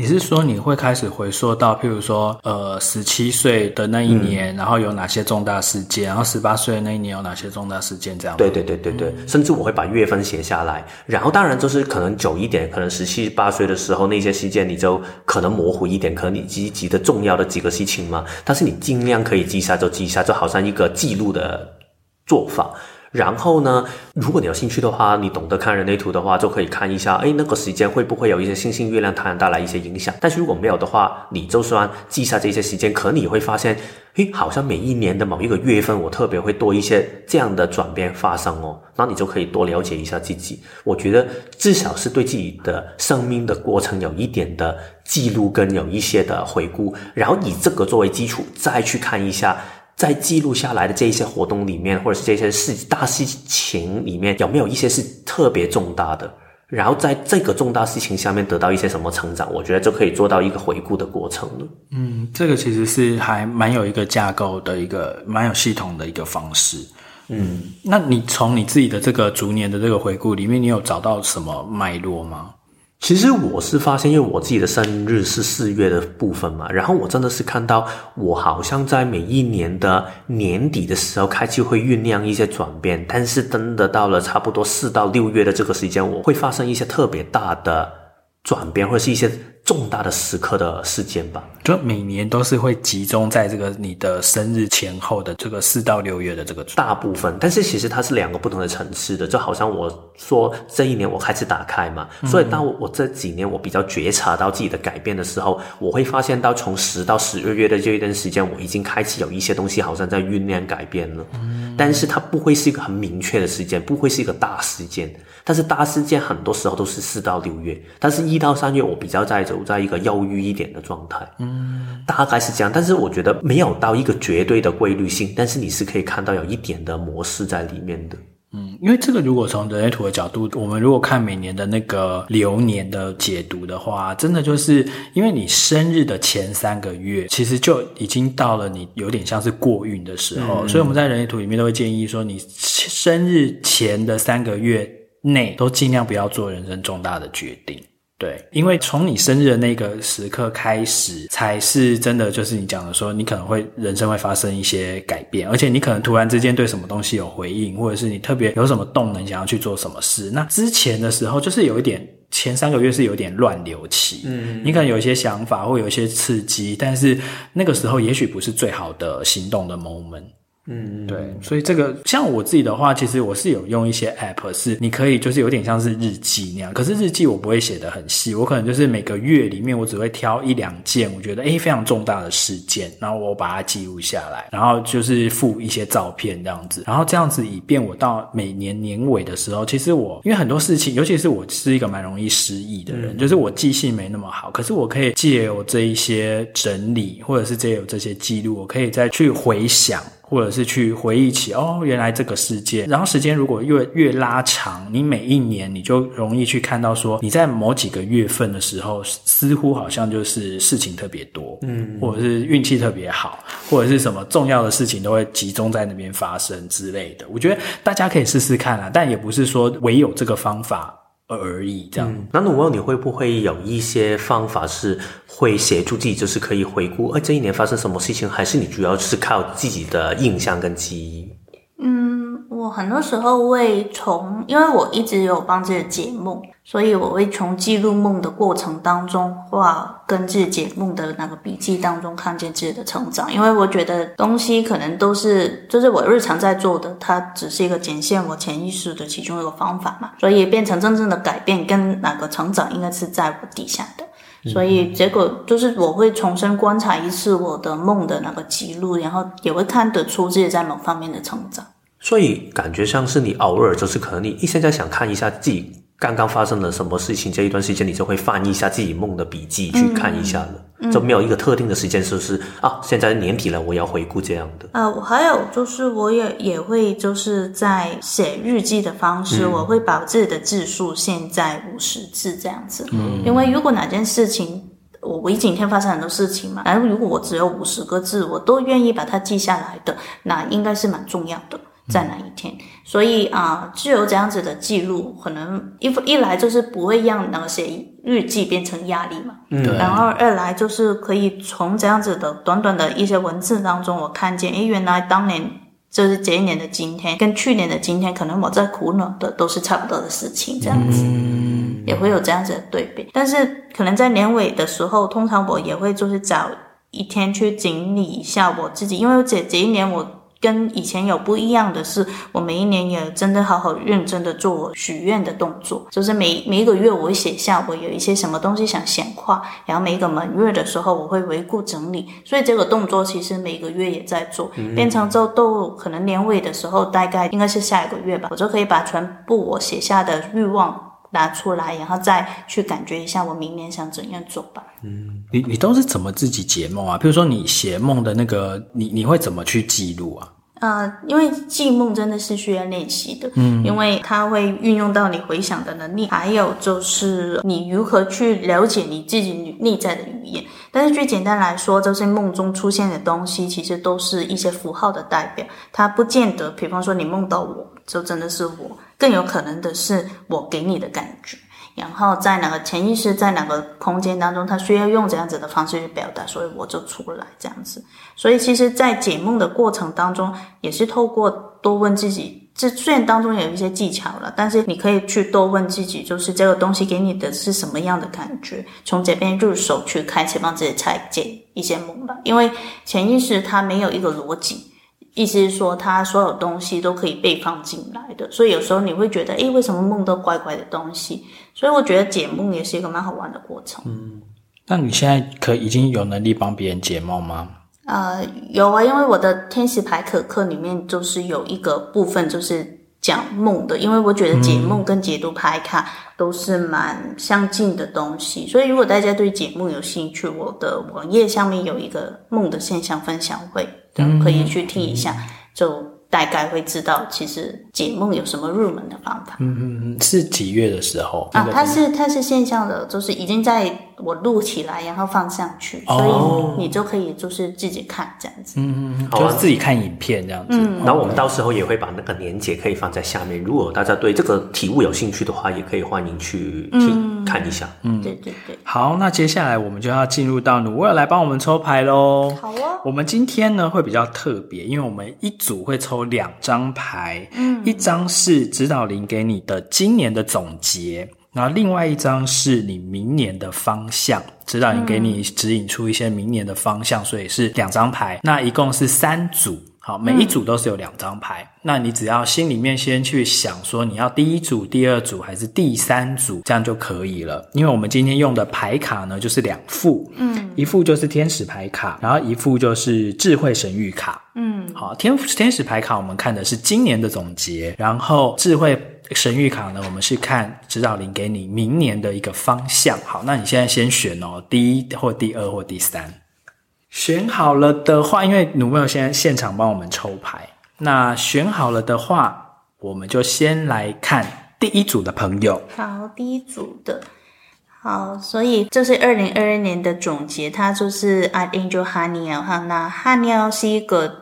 你是说你会开始回溯到，譬如说，呃，十七岁的那一年，嗯、然后有哪些重大事件，然后十八岁的那一年有哪些重大事件，这样？对对对对对，嗯、甚至我会把月份写下来，然后当然就是可能久一点，可能十七八岁的时候那些事件你就可能模糊一点，可能你记记得重要的几个事情嘛，但是你尽量可以记下就记下，就好像一个记录的做法。然后呢，如果你有兴趣的话，你懂得看人类图的话，就可以看一下，哎，那个时间会不会有一些星星、月亮、太阳带来一些影响？但是如果没有的话，你就算记下这些时间，可能你会发现，哎，好像每一年的某一个月份，我特别会多一些这样的转变发生哦。那你就可以多了解一下自己。我觉得至少是对自己的生命的过程有一点的记录，跟有一些的回顾，然后以这个作为基础，再去看一下。在记录下来的这一些活动里面，或者是这些事大事情里面，有没有一些是特别重大的？然后在这个重大事情下面得到一些什么成长，我觉得就可以做到一个回顾的过程了。嗯，这个其实是还蛮有一个架构的一个蛮有系统的一个方式。嗯，那你从你自己的这个逐年的这个回顾里面，你有找到什么脉络吗？其实我是发现，因为我自己的生日是四月的部分嘛，然后我真的是看到，我好像在每一年的年底的时候开始会酝酿一些转变，但是真的到了差不多四到六月的这个时间，我会发生一些特别大的转变，或者是一些。重大的时刻的事件吧，就每年都是会集中在这个你的生日前后的这个四到六月的这个。大部分，但是其实它是两个不同的层次的，就好像我说这一年我开始打开嘛，嗯、所以当我这几年我比较觉察到自己的改变的时候，我会发现到从十到十二月的这一段时间，我已经开始有一些东西好像在酝酿改变了，嗯，但是它不会是一个很明确的时间，不会是一个大事件，但是大事件很多时候都是四到六月，但是一到三月我比较在走在一个忧郁一点的状态，嗯，大概是这样，但是我觉得没有到一个绝对的规律性，但是你是可以看到有一点的模式在里面的，嗯，因为这个如果从人类图的角度，我们如果看每年的那个流年的解读的话，真的就是因为你生日的前三个月，其实就已经到了你有点像是过运的时候，嗯，所以我们在人类图里面都会建议说，你生日前的三个月内都尽量不要做人生重大的决定。对，因为从你生日的那个时刻开始，才是真的，就是你讲的说，你可能会人生会发生一些改变，而且你可能突然之间对什么东西有回应，或者是你特别有什么动能想要去做什么事。那之前的时候，就是有一点前三个月是有点乱流期，嗯，你可能有一些想法或有一些刺激，但是那个时候也许不是最好的行动的 moment。嗯，对，所以这个像我自己的话，其实我是有用一些 app，是你可以就是有点像是日记那样，可是日记我不会写的很细，我可能就是每个月里面我只会挑一两件我觉得诶非常重大的事件，然后我把它记录下来，然后就是附一些照片这样子，然后这样子以便我到每年年尾的时候，其实我因为很多事情，尤其是我是一个蛮容易失忆的人，嗯，就是我记性没那么好，可是我可以借由这一些整理，或者是借由这些记录，我可以再去回想。或者是去回忆起哦，原来这个世界，然后时间如果越越拉长，你每一年你就容易去看到说，你在某几个月份的时候，似乎好像就是事情特别多，嗯，或者是运气特别好，或者是什么重要的事情都会集中在那边发生之类的。我觉得大家可以试试看啊，但也不是说唯有这个方法。而已，这样。嗯、那我问你会不会有一些方法是会协助自己，就是可以回顾，哎，这一年发生什么事情？还是你主要是靠自己的印象跟记忆？嗯，我很多时候会从，因为我一直有帮自己解梦，所以我会从记录梦的过程当中，或跟自己解梦的那个笔记当中，看见自己的成长。因为我觉得东西可能都是，就是我日常在做的，它只是一个展现我潜意识的其中一个方法嘛。所以变成真正的改变跟哪个成长，应该是在我底下的。所以结果就是我会重新观察一次我的梦的那个记录，然后也会看得出自己在某方面的成长。所以感觉像是你偶尔就是可能你一现在想看一下自己。刚刚发生了什么事情？这一段时间你就会翻一下自己梦的笔记去看一下了，嗯、就没有一个特定的时间，是不是啊？现在年底了，我要回顾这样的。啊、呃，我还有就是，我也也会就是在写日记的方式，嗯、我会把自己的字数限在五十字这样子。嗯，因为如果哪件事情，我我一整天发生很多事情嘛，然后如果我只有五十个字，我都愿意把它记下来的，那应该是蛮重要的。在哪一天？所以啊，就有这样子的记录，可能一一来就是不会让那些日记变成压力嘛。嗯。然后二来就是可以从这样子的短短的一些文字当中，我看见，诶，原来当年就是这一年的今天，跟去年的今天，可能我在苦恼的都是差不多的事情，这样子，嗯，也会有这样子的对比。但是可能在年尾的时候，通常我也会就是找一天去整理一下我自己，因为这这一年我。跟以前有不一样的是，我每一年也真的好好认真的做许愿的动作，就是每每一个月我会写下我有一些什么东西想显化，然后每一个满月的时候我会回顾整理，所以这个动作其实每个月也在做，变成之后都可能年尾的时候，大概应该是下一个月吧，我就可以把全部我写下的欲望拿出来，然后再去感觉一下我明年想怎样做吧。嗯，你你都是怎么自己解梦啊？比如说你写梦的那个，你你会怎么去记录啊？呃，因为记梦真的是需要练习的，嗯，因为它会运用到你回想的能力，还有就是你如何去了解你自己内在的语言。但是最简单来说，就是梦中出现的东西，其实都是一些符号的代表，它不见得，比方说你梦到我，就真的是我，更有可能的是我给你的感觉。然后在哪个潜意识，在哪个空间当中，他需要用这样子的方式去表达，所以我就出来这样子。所以其实，在解梦的过程当中，也是透过多问自己，这虽然当中有一些技巧了，但是你可以去多问自己，就是这个东西给你的是什么样的感觉，从这边入手去开始帮自己拆解一些梦吧。因为潜意识它没有一个逻辑。意思是说，它所有东西都可以被放进来的，所以有时候你会觉得，诶，为什么梦都怪怪的东西？所以我觉得解梦也是一个蛮好玩的过程。嗯，那你现在可已经有能力帮别人解梦吗？呃，有啊，因为我的天使牌可课里面就是有一个部分就是讲梦的，因为我觉得解梦跟解读牌卡都是蛮相近的东西，所以如果大家对解梦有兴趣，我的网页上面有一个梦的现象分享会。可以去听一下，就大概会知道其实解梦有什么入门的方法。嗯嗯嗯，是几月的时候啊？它是它是线上的，就是已经在我录起来，然后放上去，所以你就可以就是自己看这样子。嗯嗯，就是自己看影片这样子。嗯，然后我们到时候也会把那个连接可以放在下面，如果大家对这个题目有兴趣的话，也可以欢迎去听、嗯、看一下。嗯，对对对。好，那接下来我们就要进入到努威尔来帮我们抽牌喽。好啊。我们今天呢会比较特别，因为我们一组会抽两张牌，嗯，一张是指导灵给你的今年的总结。然后另外一张是你明年的方向，指导灵给你指引出一些明年的方向，所以是两张牌。那一共是三组，好，每一组都是有两张牌。那你只要心里面先去想说你要第一组、第二组还是第三组，这样就可以了。因为我们今天用的牌卡呢，就是两副，嗯，一副就是天使牌卡，然后一副就是智慧神谕卡，嗯，好，天天使牌卡我们看的是今年的总结，然后智慧。神谕卡呢，我们是看指导灵给你明年的一个方向。好，那你现在先选哦，第一或第二或第三。选好了的话，因为努威尔现在现场帮我们抽牌。那选好了的话，我们就先来看第一组的朋友。好，第一组的。好，所以这是二零二二年的总结，它就是 Art Angel Haniel 哈。那 Haniel 是一个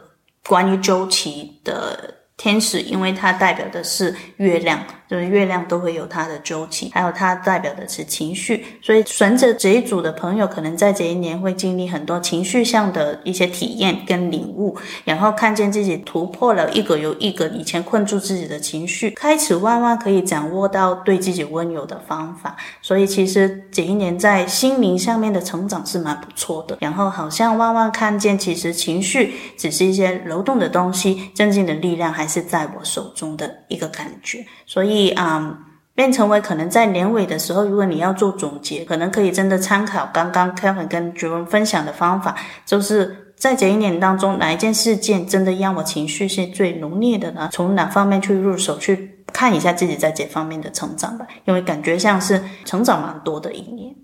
关于周期的。天使，因为它代表的是月亮，就是月亮都会有它的周期，还有它代表的是情绪，所以选择这一组的朋友，可能在这一年会经历很多情绪上的一些体验跟领悟，然后看见自己突破了一个又一个以前困住自己的情绪，开始慢慢可以掌握到对自己温柔的方法，所以其实这一年在心灵上面的成长是蛮不错的，然后好像慢慢看见其实情绪只是一些流动的东西，真正的力量还。是在我手中的一个感觉，所以啊、变成为可能在年尾的时候，如果你要做总结，可能可以真的参考刚刚 Kevin 跟 Jerome 分享的方法，就是在这一年当中，哪一件事件真的让我情绪是最浓烈的呢？从哪方面去入手，去看一下自己在这方面的成长吧，因为感觉像是成长蛮多的一年。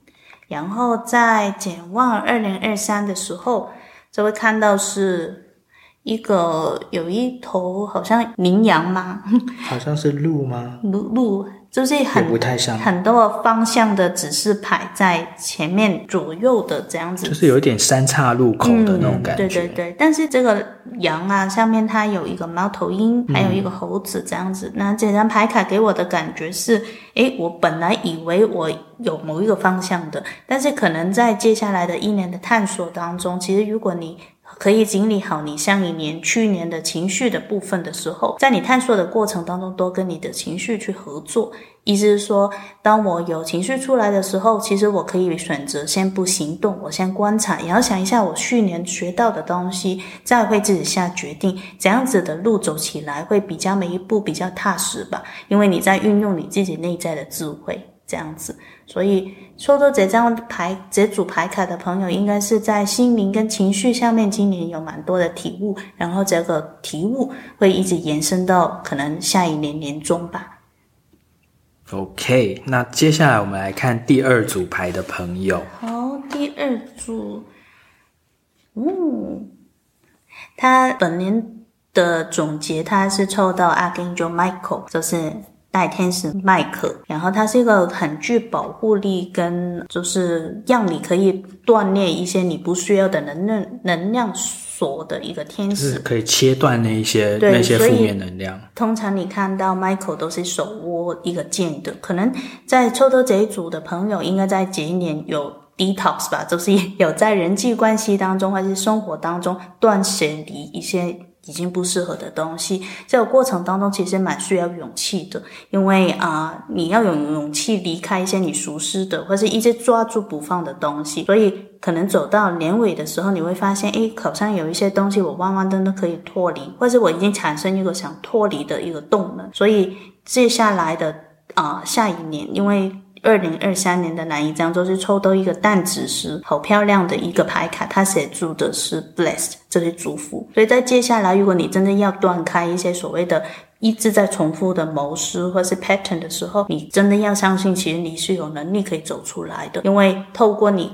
然后在展望二零二三的时候，就会看到是。一个有一头好像羚羊吗？好像是鹿吗？鹿鹿就是很不太像很多方向的指示牌在前面左右的这样子，就是有一点三岔路口的那种感觉。嗯、对对对，但是这个羊啊，上面它有一个猫头鹰，还有一个猴子这样子。嗯、那这张牌卡给我的感觉是，诶，我本来以为我有某一个方向的，但是可能在接下来的一年的探索当中，其实如果你可以整理好你上一年、去年的情绪的部分的时候，在你探索的过程当中，多跟你的情绪去合作。意思是说，当我有情绪出来的时候，其实我可以选择先不行动，我先观察，也要想一下我去年学到的东西，再会自己下决定。这样子的路走起来会比较每一步比较踏实吧，因为你在运用你自己内在的智慧。这样子，所以抽到这张牌、这组牌卡的朋友，应该是在心灵跟情绪上面今年有蛮多的体悟，然后这个体悟会一直延伸到可能下一年年中吧。OK，那接下来我们来看第二组牌的朋友。好，第二组，嗯，他本年的总结，他是抽到 Archangel Michael，就是。大天使麦克，然后它是一个很具保护力，跟就是让你可以锻炼一些你不需要的能量能量锁的一个天使，是可以切断那一些那些负面能量。通常你看到麦克都是手握一个剑的，可能在抽到这一组的朋友，应该在这一年有 detox 吧，就是有在人际关系当中或是生活当中断舍离一些。已经不适合的东西，这个过程当中其实蛮需要勇气的，因为啊、你要有勇气离开一些你熟悉的，或是一直抓住不放的东西，所以可能走到年尾的时候，你会发现，诶，好像有一些东西我慢慢的都可以脱离，或者我已经产生一个想脱离的一个动能，所以接下来的啊、下一年，因为。二零二三年的哪一张就是抽到一个淡紫色，好漂亮的一个牌卡，它写住的是 blessed，这是祝福。所以在接下来，如果你真的要断开一些所谓的一直在重复的模式或是 pattern 的时候，你真的要相信，其实你是有能力可以走出来的，因为透过你。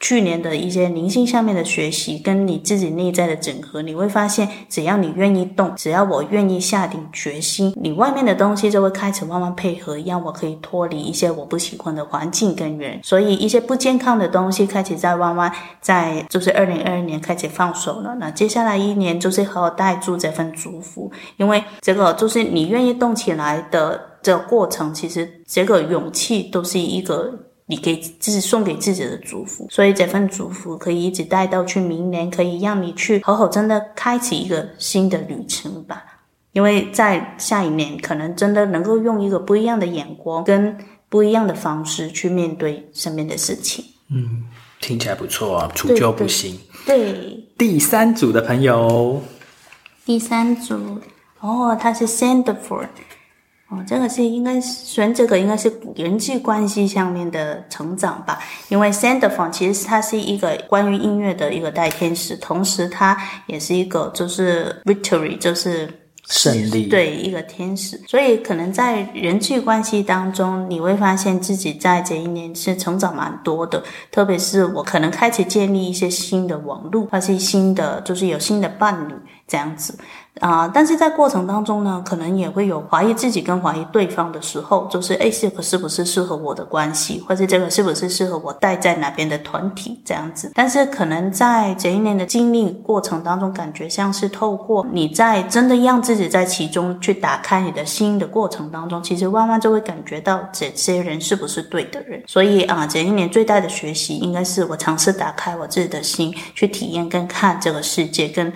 去年的一些灵性上面的学习，跟你自己内在的整合，你会发现，只要你愿意动，只要我愿意下定决心，你外面的东西就会开始慢慢配合，让我可以脱离一些我不喜欢的环境跟人。所以一些不健康的东西开始在慢慢在，就是二零二二年开始放手了。那接下来一年就是好好带住这份祝福，因为这个就是你愿意动起来的这个过程，其实这个勇气都是一个。你给自己送给自己的祝福，所以这份祝福可以一直带到去明年，可以让你去好好真的开启一个新的旅程吧。因为在下一年，可能真的能够用一个不一样的眼光跟不一样的方式去面对身边的事情。嗯，听起来不错啊，除旧不新。对，对，第三组的朋友，第三组哦，他是 Sandford。哦，这个是应该选这个应该是人际关系上面的成长吧，因为 Sanderphone 其实它是一个关于音乐的一个代天使，同时它也是一个就是 Victory，就是胜利，对，一个天使，所以可能在人际关系当中，你会发现自己在这一年是成长蛮多的，特别是我可能开始建立一些新的网络，或是新的就是有新的伴侣这样子。啊、但是在过程当中呢，可能也会有怀疑自己跟怀疑对方的时候，就是诶，这个是不是适合我的关系，或者这个是不是适合我待在哪边的团体这样子。但是可能在这一年的经历过程当中，感觉像是透过你在真的让自己在其中去打开你的心的过程当中，其实慢慢就会感觉到这些人是不是对的人。所以啊，这一年最大的学习应该是我尝试打开我自己的心，去体验跟看这个世界跟。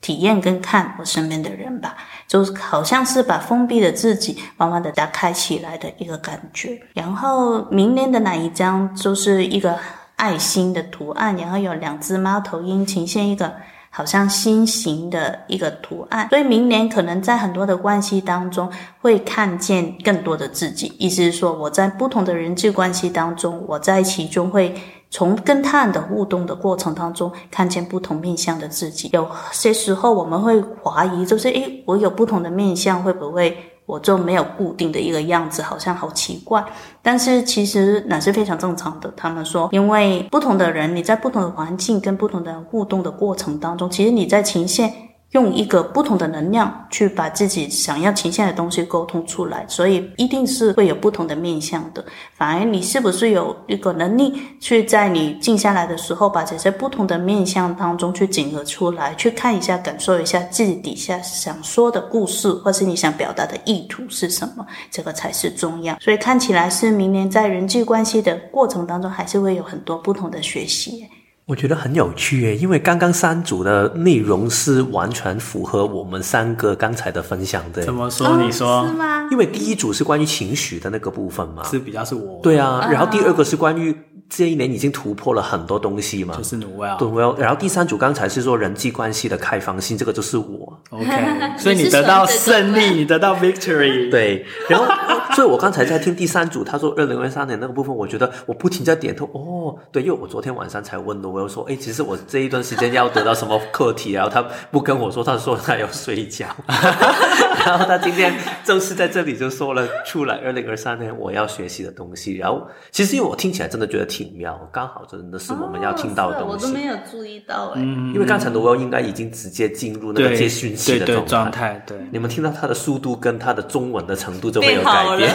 体验跟看我身边的人吧，就好像是把封闭的自己慢慢的打开起来的一个感觉。然后明年的哪一张就是一个爱心的图案，然后有两只猫头鹰呈现一个好像心形的一个图案。所以明年可能在很多的关系当中会看见更多的自己，意思是说我在不同的人际关系当中，我在其中会。从跟他人的互动的过程当中，看见不同面向的自己。有些时候我们会怀疑，就是诶，我有不同的面向，会不会我就没有固定的一个样子？好像好奇怪。但是其实那是非常正常的。他们说，因为不同的人，你在不同的环境跟不同的人互动的过程当中，其实你在呈现。用一个不同的能量去把自己想要呈现的东西沟通出来，所以一定是会有不同的面向的。反而你是不是有一个能力去在你静下来的时候，把这些不同的面向当中去整合出来，去看一下、感受一下自己底下想说的故事，或是你想表达的意图是什么，这个才是重要。所以看起来是明年在人际关系的过程当中，还是会有很多不同的学习。我觉得很有趣耶，因为刚刚三组的内容是完全符合我们三个刚才的分享的。怎么说？你说、哦、是吗？因为第一组是关于情绪的那个部分嘛，是比较是我。对啊，然后第二个是关于。这一年已经突破了很多东西嘛，就是。对，Noelle。然后第三组刚才是说人际关系的开放性，这个就是我。OK，所以你得到胜利，你得到 victory。对，然后，所以我刚才在听第三组，他说二零二三年那个部分，我觉得我不停在点头。哦，对，因为我昨天晚上才问的，我又说，哎，其实我这一段时间要得到什么课题，然后他不跟我说，他说他要睡觉。然后他今天正式在这里就说了出来，二零二三年我要学习的东西。然后，其实因为我听起来真的觉得挺。挺妙，刚好真的是我们要听到的东西。哦、我都没有注意到哎，因为刚才 Noel 应该已经直接进入那个接讯息的状态。对，你们听到他的速度跟他的中文的程度就会有改变。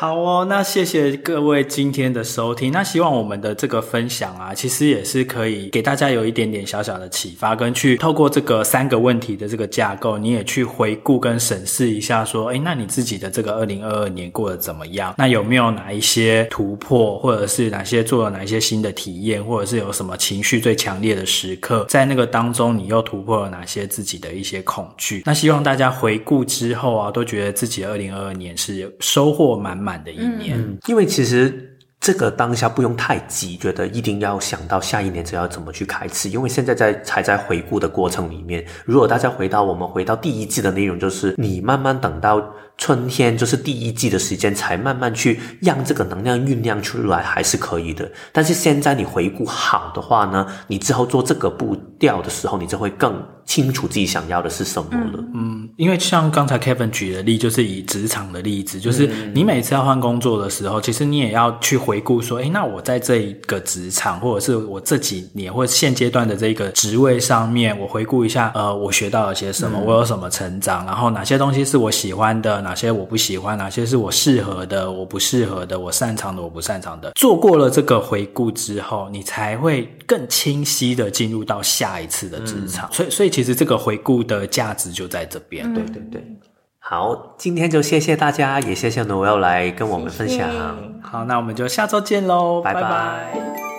好哦，那谢谢各位今天的收听。那希望我们的这个分享啊，其实也是可以给大家有一点点小小的启发，跟去透过这个三个问题的这个架构，你也去回顾跟审视一下，说，诶，那你自己的这个二零二二年过得怎么样？那有没有哪一些突破，或者是哪些做了哪一些新的体验，或者是有什么情绪最强烈的时刻，在那个当中，你又突破了哪些自己的一些恐惧？那希望大家回顾之后啊，都觉得自己二零二二年是收获满满。满的一年，嗯，因为其实这个当下不用太急，觉得一定要想到下一年只要怎么去开始，因为现在在才在回顾的过程里面。如果大家回到我们回到第一季的内容，就是你慢慢等到。春天就是第一季的时间，才慢慢去让这个能量酝酿出来，还是可以的。但是现在你回顾好的话呢，你之后做这个步调的时候，你就会更清楚自己想要的是什么了。嗯，因为像刚才 Kevin 举的例，就是以职场的例子，就是你每次要换工作的时候，其实你也要去回顾说，诶，那我在这一个职场，或者是我这几年或者现阶段的这个职位上面，我回顾一下，呃，我学到了些什么，我有什么成长，然后哪些东西是我喜欢的。哪些我不喜欢，哪些是我适合的，我不适合的，我擅长的，我不擅长的。做过了这个回顾之后，你才会更清晰的进入到下一次的职场。嗯、所以，所以其实这个回顾的价值就在这边。嗯、对对对。好，今天就谢谢大家，也谢谢 Noel 来跟我们分享。谢谢。好，那我们就下周见喽，拜拜。拜拜。